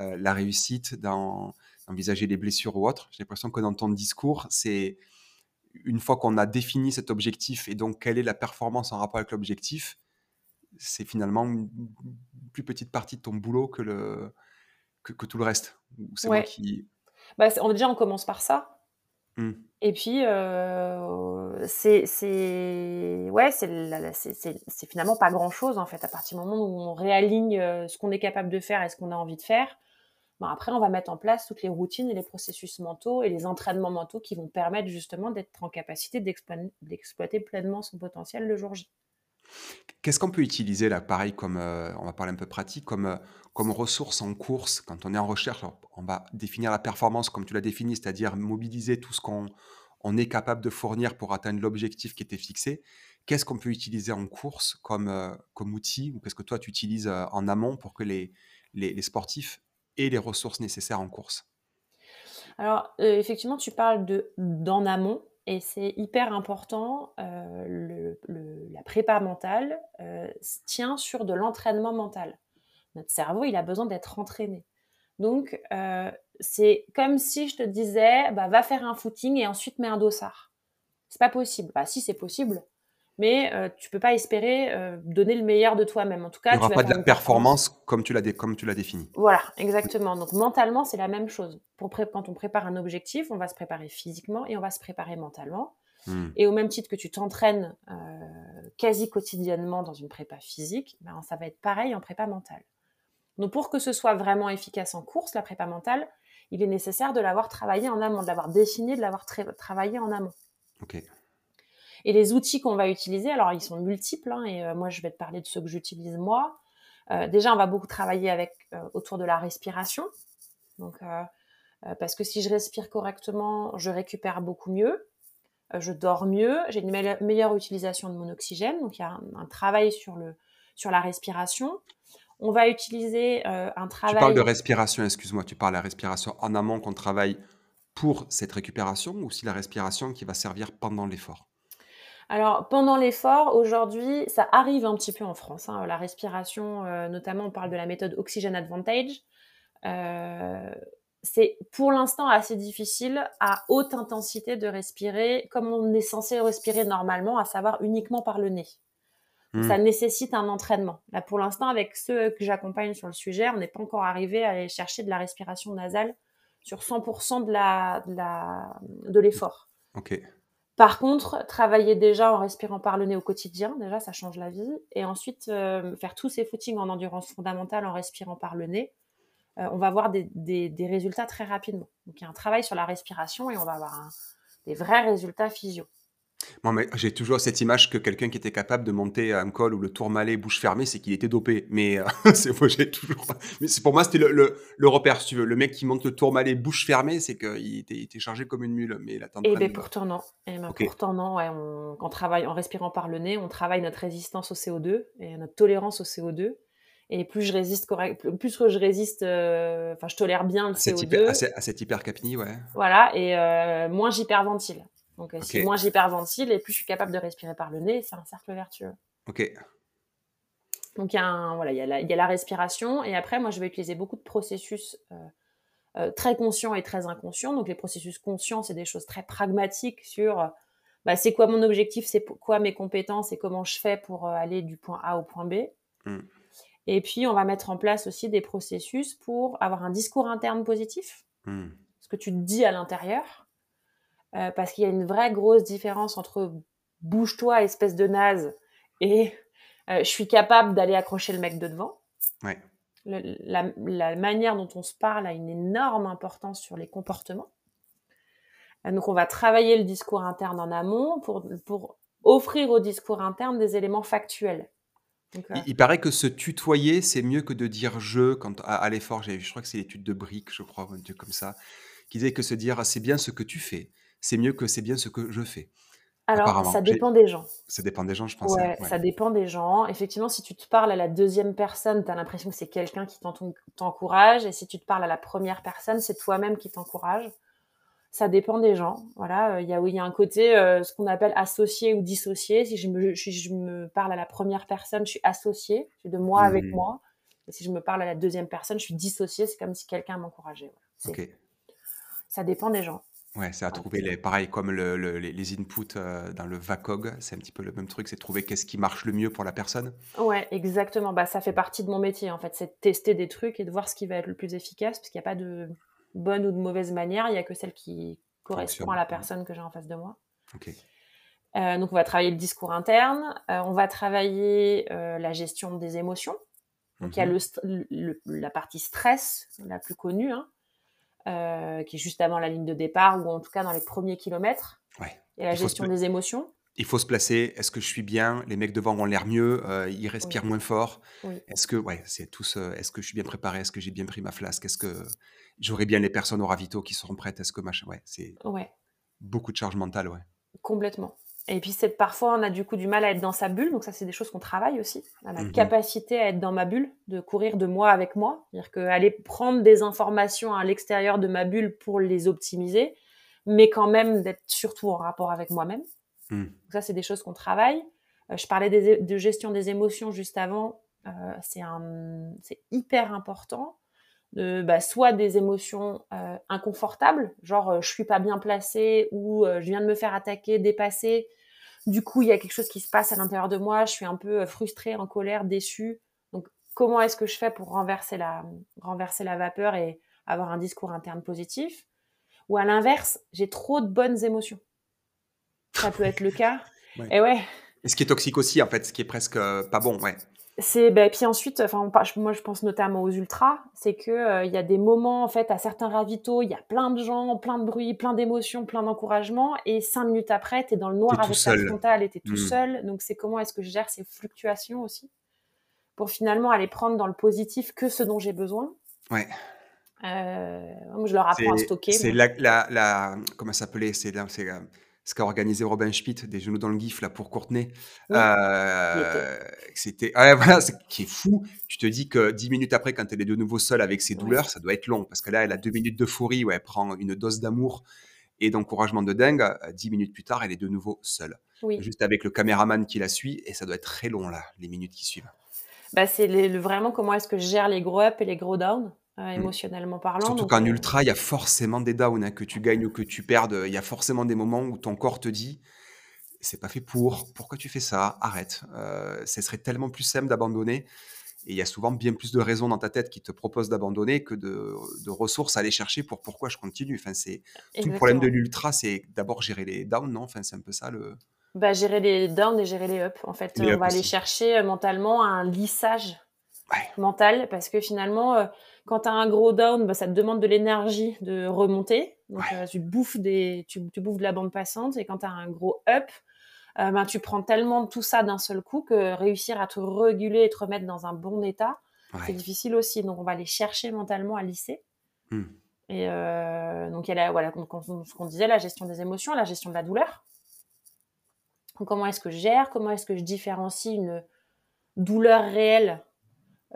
euh, la réussite, d'envisager les blessures ou autres. J'ai l'impression que dans ton discours, c'est une fois qu'on a défini cet objectif et donc quelle est la performance en rapport avec l'objectif, c'est finalement une plus petite partie de ton boulot que, le, que, tout le reste. C'est moi qui. Bah, on, déjà, on commence par ça. Mmh. Et puis, euh, c'est ouais, c'est finalement pas grand chose en fait. À partir du moment où on réaligne euh, ce qu'on est capable de faire et ce qu'on a envie de faire, bon, après, on va mettre en place toutes les routines et les processus mentaux et les entraînements mentaux qui vont permettre justement d'être en capacité d'exploiter pleinement son potentiel le jour J. Qu'est-ce qu'on peut utiliser là, pareil, comme euh, on va parler un peu pratique, comme, euh, comme ressource en course quand on est en recherche On va définir la performance comme tu l'as défini, c'est-à-dire mobiliser tout ce qu'on on est capable de fournir pour atteindre l'objectif qui était fixé. Qu'est-ce qu'on peut utiliser en course comme, euh, comme outil ou qu'est-ce que toi tu utilises en amont pour que les, les, sportifs aient les ressources nécessaires en course? Alors, effectivement, tu parles de d'en amont. Et c'est hyper important, euh, la prépa mentale euh, tient sur de l'entraînement mental. Notre cerveau, il a besoin d'être entraîné. Donc, euh, c'est comme si je te disais, bah, va faire un footing et ensuite mets un dossard. C'est pas possible. Bah, si c'est possible, mais euh, tu peux pas espérer euh, donner le meilleur de toi-même. En tout cas, il n'y aura pas de la performance comme tu l'as comme tu l'as défini. Voilà, exactement. Donc mentalement, c'est la même chose. Pour quand on prépare un objectif, on va se préparer physiquement et on va se préparer mentalement. Hmm. Et au même titre que tu t'entraînes euh, quasi quotidiennement dans une prépa physique, ben, ça va être pareil en prépa mentale. Donc pour que ce soit vraiment efficace en course, la prépa mentale, il est nécessaire de l'avoir travaillé en amont, de l'avoir défini, de l'avoir travaillé en amont. Ok. Et les outils qu'on va utiliser, alors ils sont multiples, hein, et euh, moi je vais te parler de ceux que j'utilise moi. Euh, déjà, on va beaucoup travailler avec euh, autour de la respiration. Donc, parce que si je respire correctement, je récupère beaucoup mieux, je dors mieux, j'ai une meilleure utilisation de mon oxygène. Donc, il y a un, travail sur, le, sur la respiration. On va utiliser un travail. Tu parles de respiration, excuse-moi, tu parles de la respiration en amont qu'on travaille pour cette récupération ou si la respiration qui va servir pendant l'effort? Alors, pendant l'effort, aujourd'hui, ça arrive un petit peu en France. Hein, la respiration, euh, notamment, on parle de la méthode Oxygen Advantage. Euh, c'est pour l'instant assez difficile à haute intensité de respirer comme on est censé respirer normalement, à savoir uniquement par le nez. Hmm. Ça nécessite un entraînement. Là, pour l'instant, avec ceux que j'accompagne sur le sujet, on n'est pas encore arrivé à aller chercher de la respiration nasale sur 100% de la, de l'effort. ok. Par contre, travailler déjà en respirant par le nez au quotidien, déjà, ça change la vie. Et ensuite, euh, faire tous ces footings en endurance fondamentale en respirant par le nez, euh, on va avoir des, résultats très rapidement. Donc, il y a un travail sur la respiration et on va avoir des vrais résultats physio. Moi, mais j'ai toujours cette image que quelqu'un qui était capable de monter un col ou le tourmalet bouche fermée, c'est qu'il était dopé. Mais euh, c'est moi, j'ai toujours. Mais c'est pour moi, c'était le, repère, si tu veux. Le mec qui monte le tourmalet bouche fermée, c'est qu'il était, était, chargé comme une mule. Mais Et ben pourtant non. Et ben, pourtant non. Ouais, on, travaille en respirant par le nez, on travaille notre résistance au CO2 et notre tolérance au CO2. Et plus je résiste correct, plus que je résiste, euh, enfin je tolère bien le CO2. à, cette hypercapnie, ouais. Voilà, et euh, moins j'hyperventile. Donc, euh, si moins j'hyperventile et plus je suis capable de respirer par le nez, c'est un cercle vertueux. Ok. Donc, il voilà, il, y a la, y a la respiration. Et après, moi, je vais utiliser beaucoup de processus euh, euh, très conscients et très inconscients. Donc, les processus conscients, c'est des choses très pragmatiques sur bah, c'est quoi mon objectif, c'est quoi mes compétences et comment je fais pour aller du point A au point B. Hmm. Et puis, on va mettre en place aussi des processus pour avoir un discours interne positif. Hmm. Ce que tu te dis à l'intérieur euh, parce qu'il y a une vraie grosse différence entre bouge-toi, espèce de naze, et euh, je suis capable d'aller accrocher le mec de devant. la, manière dont on se parle a une énorme importance sur les comportements. Euh, donc on va travailler le discours interne en amont pour, pour offrir au discours interne des éléments factuels. il, paraît que se tutoyer, c'est mieux que de dire je quand à, l'effort. Je crois que c'est l'étude de Brick, je crois, un truc comme ça, qui disait que se dire ah, c'est bien ce que tu fais c'est mieux que c'est bien ce que je fais. Alors, ça dépend des gens. Ça dépend des gens, je pense. Ouais, ça dépend des gens. Effectivement, si tu te parles à la deuxième personne, tu as l'impression que c'est quelqu'un qui t'encourage. Et si tu te parles à la première personne, c'est toi-même qui t'encourage. Ça dépend des gens. Voilà, il y a, il y a un côté, euh, ce qu'on appelle associé ou dissocié. Si je, me, je me parle à la première personne, je suis associé, je suis de moi avec mmh. moi. Et si je me parle à la deuxième personne, je suis dissocié. C'est comme si quelqu'un m'encourageait. Ça dépend des gens. Ouais, c'est à trouver les, pareil comme le, les, inputs euh, dans le VACOG, c'est un petit peu le même truc, c'est trouver qu'est-ce qui marche le mieux pour la personne. Ouais, exactement. Bah, ça fait partie de mon métier en fait, c'est de tester des trucs et de voir ce qui va être le plus efficace, parce qu'il n'y a pas de bonne ou de mauvaise manière, il n'y a que celle qui correspond à la personne que j'ai en face de moi. Ok. Euh, donc on va travailler le discours interne, euh, on va travailler la gestion des émotions. Donc il y a mmh le, la partie stress, la plus connue, hein, euh, qui est juste avant la ligne de départ ou en tout cas dans les premiers kilomètres. Ouais. Et la gestion des émotions. Il faut se placer. Est-ce que je suis bien? Les mecs devant ont l'air mieux. Euh, ils respirent moins fort. Est-ce que, ouais, c'est tout Est-ce que je suis bien préparé? Est-ce que j'ai bien pris ma flasque? Est-ce que j'aurai bien les personnes au ravito qui seront prêtes? Est-ce que machin? Ouais, c'est ouais. beaucoup de charge mentale, ouais. Complètement. Et puis c'est parfois on a du coup du mal à être dans sa bulle, donc ça c'est des choses qu'on travaille aussi. la mmh capacité à être dans ma bulle, de courir de moi avec moi, c'est-à-dire qu'aller prendre des informations à l'extérieur de ma bulle pour les optimiser, mais quand même d'être surtout en rapport avec moi-même. Mmh. Ça c'est des choses qu'on travaille. Euh, je parlais de gestion des émotions juste avant, euh, c'est hyper important. De, bah, soit des émotions euh, inconfortables, genre je suis pas bien placée ou je viens de me faire attaquer, dépasser, du coup, il y a quelque chose qui se passe à l'intérieur de moi, je suis un peu euh, frustrée, en colère, déçue. Donc, comment est-ce que je fais pour renverser la, renverser la vapeur et avoir un discours interne positif? Ou à l'inverse, j'ai trop de bonnes émotions. Ça peut être le cas. Et ouais. Et ce qui est toxique aussi, en fait, ce qui est presque euh, pas bon, ouais c'est ben, puis ensuite enfin moi je pense notamment aux ultras c'est que euh, il y a des moments en fait à certains ravitaux il y a plein de gens plein de bruit plein d'émotions plein d'encouragement et cinq minutes après tu es dans le noir avec ta frontale et tu es tout hmm. seul. Donc c'est comment est-ce que je gère ces fluctuations aussi pour finalement aller prendre dans le positif que ce dont j'ai besoin. Ouais. Euh, je leur apprends à stocker c'est la, la, la, comment s'appelait c'est ce qu'a organisé Robin Schmidt, des genoux dans le gif là pour Courtenay. Euh, c'était voilà, ce qui est fou. Tu te dis que dix minutes après, quand elle est de nouveau seule avec ses douleurs, ça doit être long parce que là, elle a deux minutes de où elle prend une dose d'amour et d'encouragement de dingue. Dix minutes plus tard, elle est de nouveau seule. Oui. juste avec le caméraman qui la suit, et ça doit être très long là, les minutes qui suivent. Bah, c'est vraiment comment est-ce que je gère les gros ups et les gros downs, euh, Mm. émotionnellement parlant. Surtout qu'en euh, ultra, il y a forcément des downs, hein, que tu gagnes ou que tu perdes. Il y a forcément des moments où ton corps te dit c'est pas fait pour, pourquoi tu fais ça? Arrête. Euh, ce serait tellement plus simple d'abandonner. Et il y a souvent bien plus de raisons dans ta tête qui te proposent d'abandonner que de, de ressources à aller chercher pour pourquoi je continue. Enfin, c'est tout le problème de l'ultra, c'est d'abord gérer les downs, non? Enfin, c'est un peu ça le. Bah, gérer les downs et gérer les ups. En fait, Les on va aller chercher euh, mentalement un lissage Ouais. mental parce que finalement, euh, quand tu as un gros down, bah, ça te demande de l'énergie de remonter. Donc, Ouais. euh, tu, bouffes des, tu, tu bouffes de la bande passante. Et quand tu as un gros up, euh, ben, tu prends tellement tout ça d'un seul coup que réussir à te réguler et te remettre dans un bon état, c'est difficile aussi. Donc, on va aller chercher mentalement à lisser. Hmm. Et euh, donc, il y a la- voilà, ce qu'on disait, la gestion des émotions, la gestion de la douleur. Donc, comment est-ce que je gère? Comment est-ce que je différencie une douleur réelle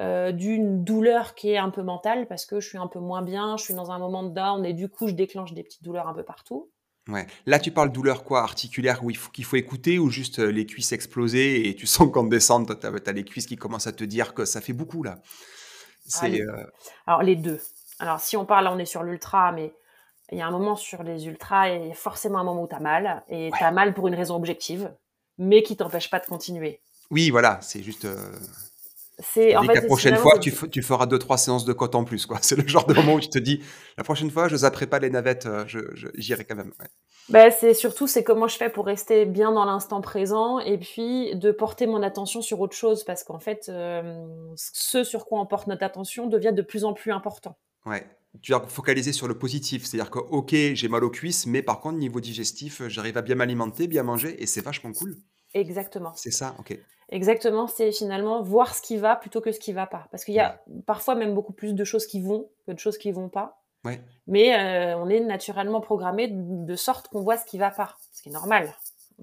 euh, d'une douleur qui est un peu mentale parce que je suis un peu moins bien, je suis dans un moment de down et du coup, je déclenche des petites douleurs un peu partout. Ouais. Là, tu parles douleur quoi? Articulaire où il faut, qu'il faut écouter ou juste euh, les cuisses exploser et tu sens qu'en descente, tu as, les cuisses qui commencent à te dire que ça fait beaucoup là? C'est. Allez. euh, Alors, les deux. Alors, si on parle, là, on est sur l'ultra, mais il y a un moment sur les ultras et forcément un moment où tu as mal. Et Ouais. tu as mal pour une raison objective, mais qui t'empêche pas de continuer. Oui, voilà, c'est juste. euh, C'est en fait la prochaine fois, tu, feras deux, trois séances de côte en plus. quoi. C'est le genre de moment où tu te dis la prochaine fois, je zapperai pas les navettes, euh, j'irai quand même. ouais. Bah, c'est surtout c'est comment je fais pour rester bien dans l'instant présent et puis de porter mon attention sur autre chose parce qu'en fait euh, ce sur quoi on porte notre attention devient de plus en plus important. Ouais. Tu vas focaliser sur le positif. C'est-à-dire que, ok, j'ai mal aux cuisses, mais par contre, niveau digestif, j'arrive à bien m'alimenter, bien manger, et c'est vachement cool. Exactement. C'est ça, ok. Exactement, c'est finalement voir ce qui va plutôt que ce qui va pas parce qu'il y a parfois même beaucoup plus de choses qui vont que de choses qui vont pas. Ouais. Mais euh, on est naturellement programmé de, sorte qu'on voit ce qui va pas, ce qui est normal.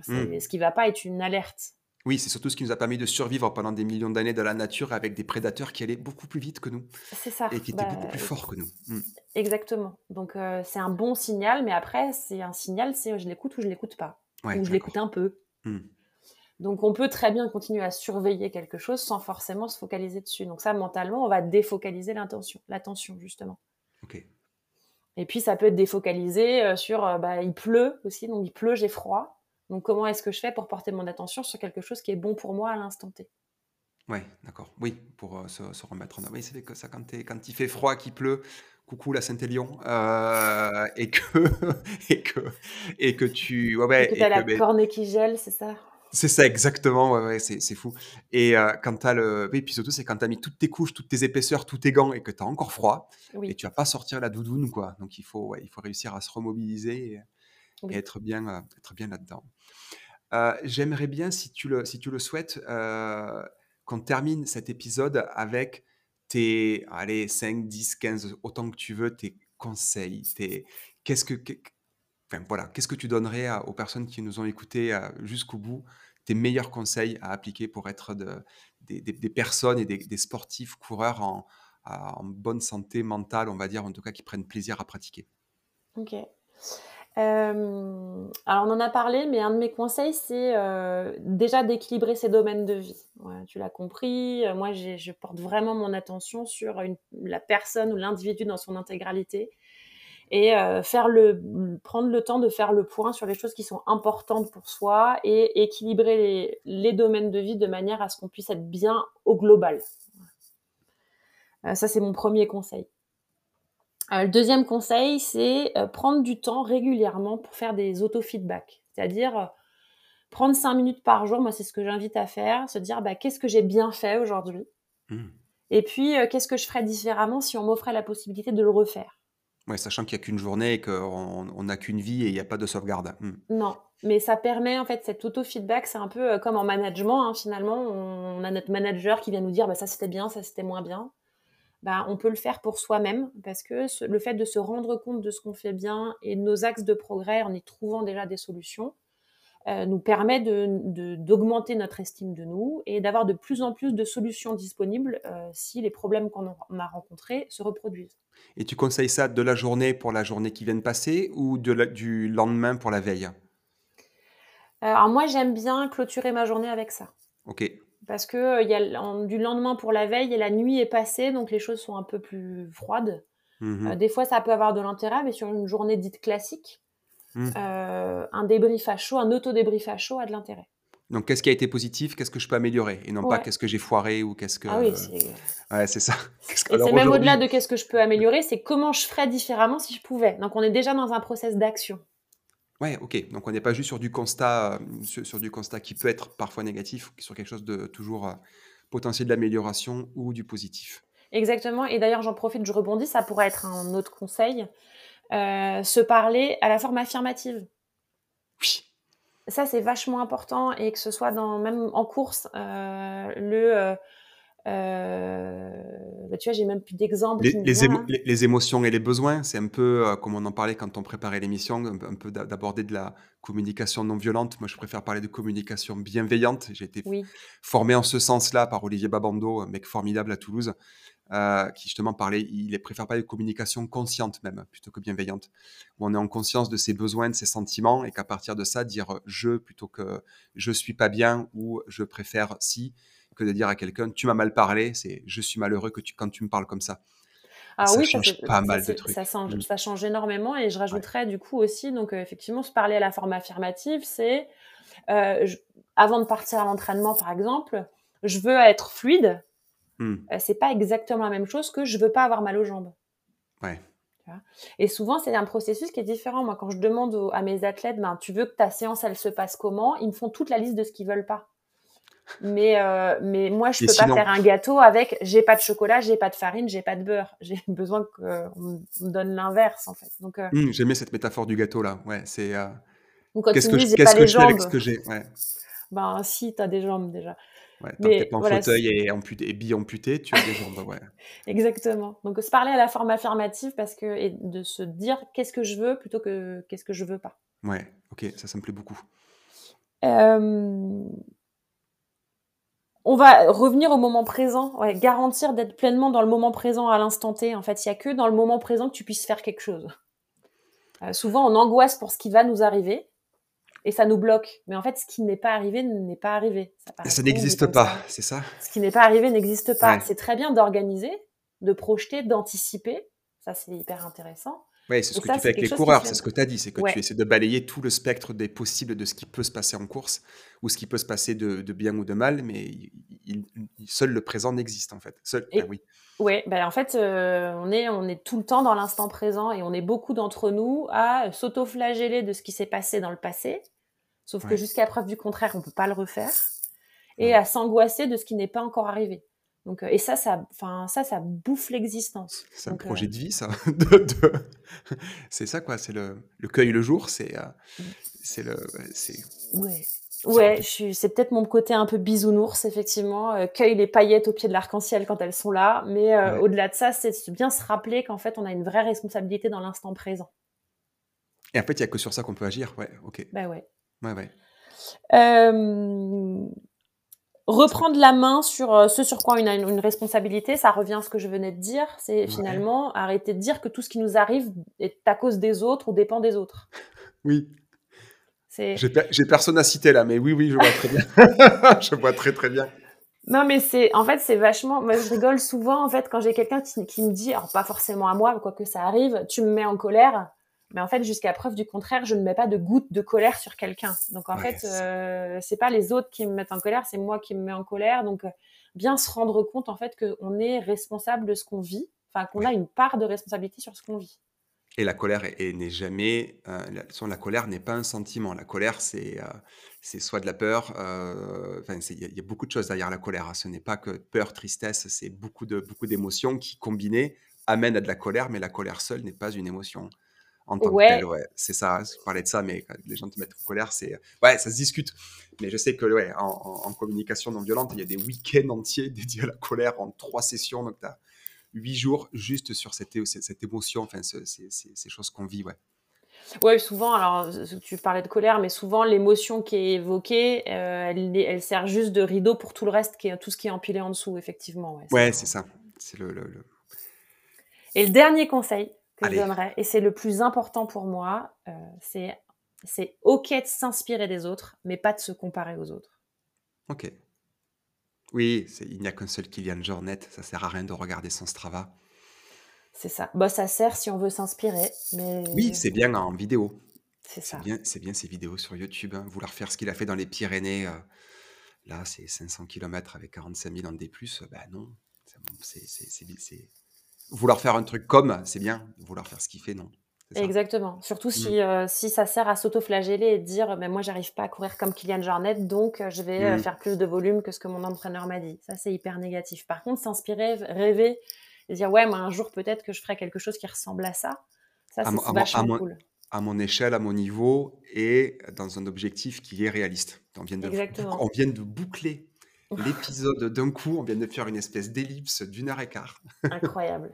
C'est- Mm. Ce qui va pas est une alerte. Oui, c'est surtout ce qui nous a permis de survivre pendant des millions d'années dans la nature avec des prédateurs qui allaient beaucoup plus vite que nous C'est ça. et qui étaient Bah, beaucoup plus forts que nous. Mm. Exactement. Donc euh, c'est un bon signal, mais après c'est un signal, c'est je l'écoute ou je l'écoute pas, Ouais, ou je l'écoute un peu. Mm. Donc on peut très bien continuer à surveiller quelque chose sans forcément se focaliser dessus. Donc ça mentalement, on va défocaliser l'intention, l'attention justement. Ok. Et puis ça peut être défocalisé euh, sur euh, bah, il pleut aussi, donc il pleut, j'ai froid. Donc comment est-ce que je fais pour porter mon attention sur quelque chose qui est bon pour moi à l'instant T? Ouais, d'accord. Oui, pour euh, se, se remettre en. Oui, c'est vrai que ça, quand, quand il fait froid, qu'il pleut, coucou la Saint-Élion, euh, et que et que et que tu, ouais, ouais, Et que et t'as que, la ben, cornée qui gèle, c'est ça? C'est ça exactement. Ouais, ouais, c'est fou. Et euh, quand t'as le, oui, puis surtout c'est quand t'as mis toutes tes couches, toutes tes épaisseurs, tous tes gants, et que t'as encore froid, et tu vas pas sortir la doudoune, quoi. Donc il faut, ouais, il faut réussir à se remobiliser et, Oui. et être bien, euh, être bien là-dedans. Euh, J'aimerais bien, si tu le, si tu le souhaites, qu'on termine cet épisode avec tes, allez, 5, 10, 15, autant que tu veux, tes conseils. Tes, qu'est-ce que, que- voilà, qu'est-ce que tu donnerais aux personnes qui nous ont écoutés euh, jusqu'au bout, tes meilleurs conseils à appliquer pour être de, des, personnes et des, sportifs, coureurs en, bonne santé mentale, on va dire, en tout cas, qui prennent plaisir à pratiquer? Ok. Alors on en a parlé, mais un de mes conseils, c'est euh, déjà d'équilibrer ses domaines de vie. Tu l'as compris, moi je porte vraiment mon attention sur la personne ou l'individu dans son intégralité et euh, faire le, prendre le temps de faire le point sur les choses qui sont importantes pour soi et équilibrer les, les domaines de vie de manière à ce qu'on puisse être bien au global. Euh, ça c'est mon premier conseil. Euh, le deuxième conseil, c'est prendre du temps régulièrement pour faire des auto-feedbacks. C'est-à-dire prendre cinq minutes par jour, moi c'est ce que j'invite à faire, se dire bah, qu'est-ce que j'ai bien fait aujourd'hui? Hmm. et puis qu'est-ce que je ferais différemment si on m'offrait la possibilité de le refaire? Ouais, sachant qu'il n'y a qu'une journée et qu'on on n'a qu'une vie et il n'y a pas de sauvegarde. Hmm. Non, mais ça permet en fait cet auto-feedback, c'est un peu euh, comme en management hein, finalement, on a notre manager qui vient nous dire bah, ça c'était bien, ça c'était moins bien. Bah, on peut le faire pour soi-même parce que le fait de se rendre compte de ce qu'on fait bien et nos axes de progrès en y trouvant déjà des solutions euh, nous permet de- de- d'augmenter notre estime de nous et d'avoir de plus en plus de solutions disponibles euh, si les problèmes qu'on a- on a rencontrés se reproduisent. Et tu conseilles ça de la journée pour la journée qui vient de passer ou de la- du lendemain pour la veille? Alors moi, j'aime bien clôturer ma journée avec ça. Ok. Parce que y a, du lendemain pour la veille et la nuit est passée, donc les choses sont un peu plus froides. Mhm. des fois, ça peut avoir de l'intérêt, mais sur une journée dite classique, mhm. un débrief à chaud, un auto-débrief à chaud a de l'intérêt. Donc, qu'est-ce qui a été positif Qu'est-ce que je peux améliorer? Et non pas qu'est-ce que j'ai foiré ou qu'est-ce que. Ah oui, c'est. Ouais, c'est ça. Et c'est même au-delà de qu'est-ce que je peux améliorer, c'est comment je ferais différemment si je pouvais. Donc, on est déjà dans un process d'action. Ouais, ok. Donc, on n'est pas juste sur du constat, euh, sur, du constat qui peut être parfois négatif, sur quelque chose de toujours euh, potentiel d'amélioration ou du positif. Exactement. Et d'ailleurs, j'en profite, je rebondis, ça pourrait être un autre conseil. Euh, se parler à la forme affirmative. Oui. Ça c'est vachement important et que ce soit dans même en course euh, le euh, bah, tu vois j'ai même plus d'exemples les, émotions et les besoins c'est un peu comme on en parlait quand on préparait l'émission un, peu d'aborder de la communication non violente. Moi je préfère parler de communication bienveillante. J'ai été formé en ce sens là par Olivier Babando un mec formidable à Toulouse euh, qui justement parlait, il préfère pas de communication consciente même, plutôt que bienveillante, où on est en conscience de ses besoins, de ses sentiments, et qu'à partir de ça, dire je plutôt que je suis pas bien ou je préfère si, que de dire à quelqu'un tu m'as mal parlé, c'est je suis malheureux que tu, quand tu me parles comme ça. Ah ça oui, change pas mal de trucs. Ça change, ça change, énormément et je rajouterais du coup aussi, donc euh, effectivement, se parler à la forme affirmative, c'est euh, avant de partir à l'entraînement par exemple, je veux être fluide, Hmm. Euh, c'est pas exactement la même chose que je veux pas avoir mal aux jambes. Ouais. Et souvent, c'est un processus qui est différent. Moi, quand je demande à mes athlètes, ben, tu veux que ta séance, elle se passe comment? Ils me font toute la liste de ce qu'ils veulent pas. Mais, euh, mais moi, je peux pas faire un gâteau avec j'ai pas de chocolat, j'ai pas de farine, j'ai pas de beurre. J'ai besoin qu'on me donne l'inverse, en fait. Donc, euh, hmm, J'aimais cette métaphore du gâteau, là. Ouais, c'est. qu'est-ce que, je, qu'est-ce que je fais avec ce que j'ai? Ouais. Ben, si, tu as des jambes déjà. Ouais, mais pas en fauteuil et, amputé, et bille amputée, tu as des jambes, ouais. Exactement. Donc se parler à la forme affirmative parce que et de se dire qu'est-ce que je veux plutôt que qu'est-ce que je veux pas. Ouais, ok, ça, ça me plaît beaucoup. Euh, on va revenir au moment présent, ouais, garantir d'être pleinement dans le moment présent à l'instant T. En fait, il y a que dans le moment présent que tu puisses faire quelque chose. Euh, souvent, on angoisse pour ce qui va nous arriver et ça nous bloque. Mais en fait, ce qui n'est pas arrivé n'est pas arrivé. Ça, n'existe pas, c'est ça Ce qui n'est pas arrivé n'existe pas. C'est très bien d'organiser, de projeter, d'anticiper. Ça, c'est hyper intéressant. Oui, c'est ce que tu fais avec les coureurs, c'est ce que tu as dit, c'est que tu essaies de balayer tout le spectre des possibles de ce qui peut se passer en course ou ce qui peut se passer de, bien ou de mal, mais seul le présent n'existe en fait. Seul, ben oui. Oui, ben en fait, euh, on, est, on est tout le temps dans l'instant présent et on est beaucoup d'entre nous à s'auto-flageller de ce qui s'est passé dans le passé, sauf que jusqu'à preuve du contraire, on ne peut pas le refaire, et à s'angoisser de ce qui n'est pas encore arrivé. Donc, euh, et ça, ça, enfin, ça, ça bouffe l'existence. C'est un projet euh de vie, ça. de, C'est ça, quoi. C'est le, le cueil le jour. C'est, c'est le, c'est. Ouais. Ouais, c'est peut-être mon côté un peu bisounours, effectivement. Euh, cueille les paillettes au pied de l'arc-en-ciel quand elles sont là. Mais euh, au-delà de ça, c'est bien se rappeler qu'en fait, on a une vraie responsabilité dans l'instant présent. Et en fait, il n'y a que sur ça qu'on peut agir. Ouais, ok. Bah ouais. Ouais, ouais. Euh, reprendre la main sur ce sur quoi on a une, responsabilité, ça revient à ce que je venais de dire. C'est finalement arrêter de dire que tout ce qui nous arrive est à cause des autres ou dépend des autres. Oui, j'ai personne à citer là, mais oui, oui, je vois très bien. je vois très très bien. Non, mais c'est, en fait, c'est vachement. Moi, je rigole souvent en fait quand j'ai quelqu'un qui, me dit, alors pas forcément à moi, quoi que ça arrive, tu me mets en colère. Mais en fait, jusqu'à preuve du contraire, je ne mets pas de goutte de colère sur quelqu'un. Donc en fait, euh, c'est pas les autres qui me mettent en colère, c'est moi qui me mets en colère. Donc bien se rendre compte en fait qu'on est responsable de ce qu'on vit, enfin qu'on a une part de responsabilité sur ce qu'on vit. Et la colère n'est jamais, euh, la, la colère n'est pas un sentiment. La colère, c'est euh, c'est soit de la peur, euh, enfin, il y, a beaucoup de choses derrière la colère. Hein. Ce n'est pas que peur, tristesse, c'est beaucoup de beaucoup d'émotions qui combinées amènent à de la colère, mais la colère seule n'est pas une émotion en tant que telle. Ouais, c'est ça. Je parlais de ça, mais quand les gens te mettent en colère, c'est ouais, ça se discute. Mais je sais que ouais, en, en communication non violente, il y a des week-ends entiers dédiés à la colère en trois sessions. Donc, tu as huit jours juste sur cette, cette émotion, enfin, ces, choses qu'on vit, ouais. Ouais, souvent, alors tu parlais de colère, mais souvent l'émotion qui est évoquée, euh, elle, elle, sert juste de rideau pour tout le reste, qui est, tout ce qui est empilé en dessous, effectivement. Ouais, c'est ça. C'est le, Et le dernier conseil que je donnerais, et c'est le plus important pour moi, euh, c'est C'est ok de s'inspirer des autres, mais pas de se comparer aux autres. Ok. Oui, il n'y a qu'un seul Kylian Jornet, ça sert à rien de regarder son Strava. C'est ça. Bah, ça sert si on veut s'inspirer. Mais... Oui, c'est bien en vidéo. C'est ça. Bien, c'est bien ces vidéos sur YouTube. Hein. Vouloir faire ce qu'il a fait dans les Pyrénées, euh, là, c'est 500 km avec 45 000 en D+, bah non. C'est, Vouloir faire un truc comme, c'est bien. Vouloir faire ce qu'il fait, non. Exactement. Surtout mmh. si, euh, si ça sert à s'auto-flageller et dire mais moi j'arrive pas à courir comme Kylian Jornet donc euh, je vais mmh. faire plus de volume que ce que mon entraîneur m'a dit. Ça c'est hyper négatif. Par contre, s'inspirer, rêver et dire ouais moi un jour peut-être que je ferai quelque chose qui ressemble à ça. Ça c'est vachement cool à mon échelle, à mon niveau et dans un objectif qui est réaliste. On vient de, on vient de boucler l'épisode d'un coup, on vient de faire une espèce d'ellipse d'une heure et quart. Incroyable.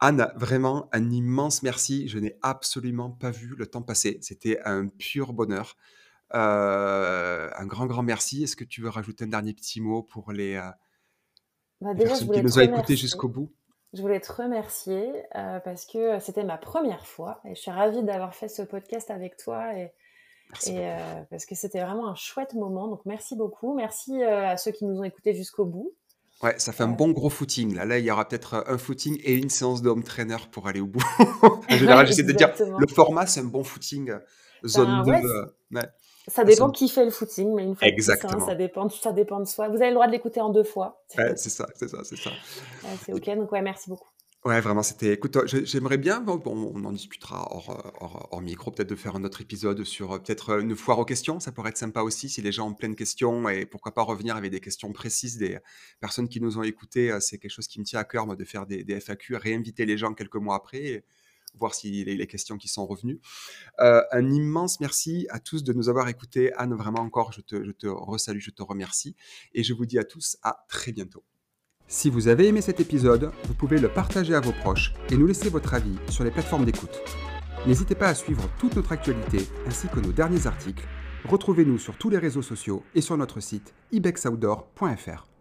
Anne, vraiment un immense merci. Je n'ai absolument pas vu le temps passer. C'était un pur bonheur. Euh, un grand, grand merci. Est-ce que tu veux rajouter un dernier petit mot pour les, euh, bah, personnes qui nous ont écoutés jusqu'au bout? Je voulais te remercier euh, parce que c'était ma première fois et je suis ravie d'avoir fait ce podcast avec toi et, euh, parce que c'était vraiment un chouette moment. Donc merci beaucoup. Merci à ceux qui nous ont écoutés jusqu'au bout. Ouais, ça fait un bon gros footing. Là, là il y aura peut-être un footing et une séance de home trainer pour aller au bout. en général, j'essaie de dire le format, c'est un bon footing zone 2. Ça dépend qui fait le footing, mais une fois Exactement. ça, dépend, ça dépend de soi. Vous avez le droit de l'écouter en deux fois. c'est ça, c'est ça, c'est ça. c'est ok, donc ouais, merci beaucoup. Ouais, vraiment, c'était. Écoute, j'aimerais bien, bon, on en discutera hors, micro, peut-être de faire un autre épisode sur euh, peut-être une foire aux questions. Ça pourrait être sympa aussi si les gens ont plein de questions et pourquoi pas revenir avec des questions précises des personnes qui nous ont écoutés. Euh, c'est quelque chose qui me tient à cœur, moi, de faire des, FAQ, réinviter les gens quelques mois après voir si les, questions qui sont revenues. Euh, un immense merci à tous de nous avoir écoutés. Anne, vraiment encore, je te, je te resalue, je te remercie. Et je vous dis à tous à très bientôt. Si vous avez aimé cet épisode, vous pouvez le partager à vos proches et nous laisser votre avis sur les plateformes d'écoute. N'hésitez pas à suivre toute notre actualité ainsi que nos derniers articles. Retrouvez-nous sur tous les réseaux sociaux et sur notre site ibexoutdoor.fr.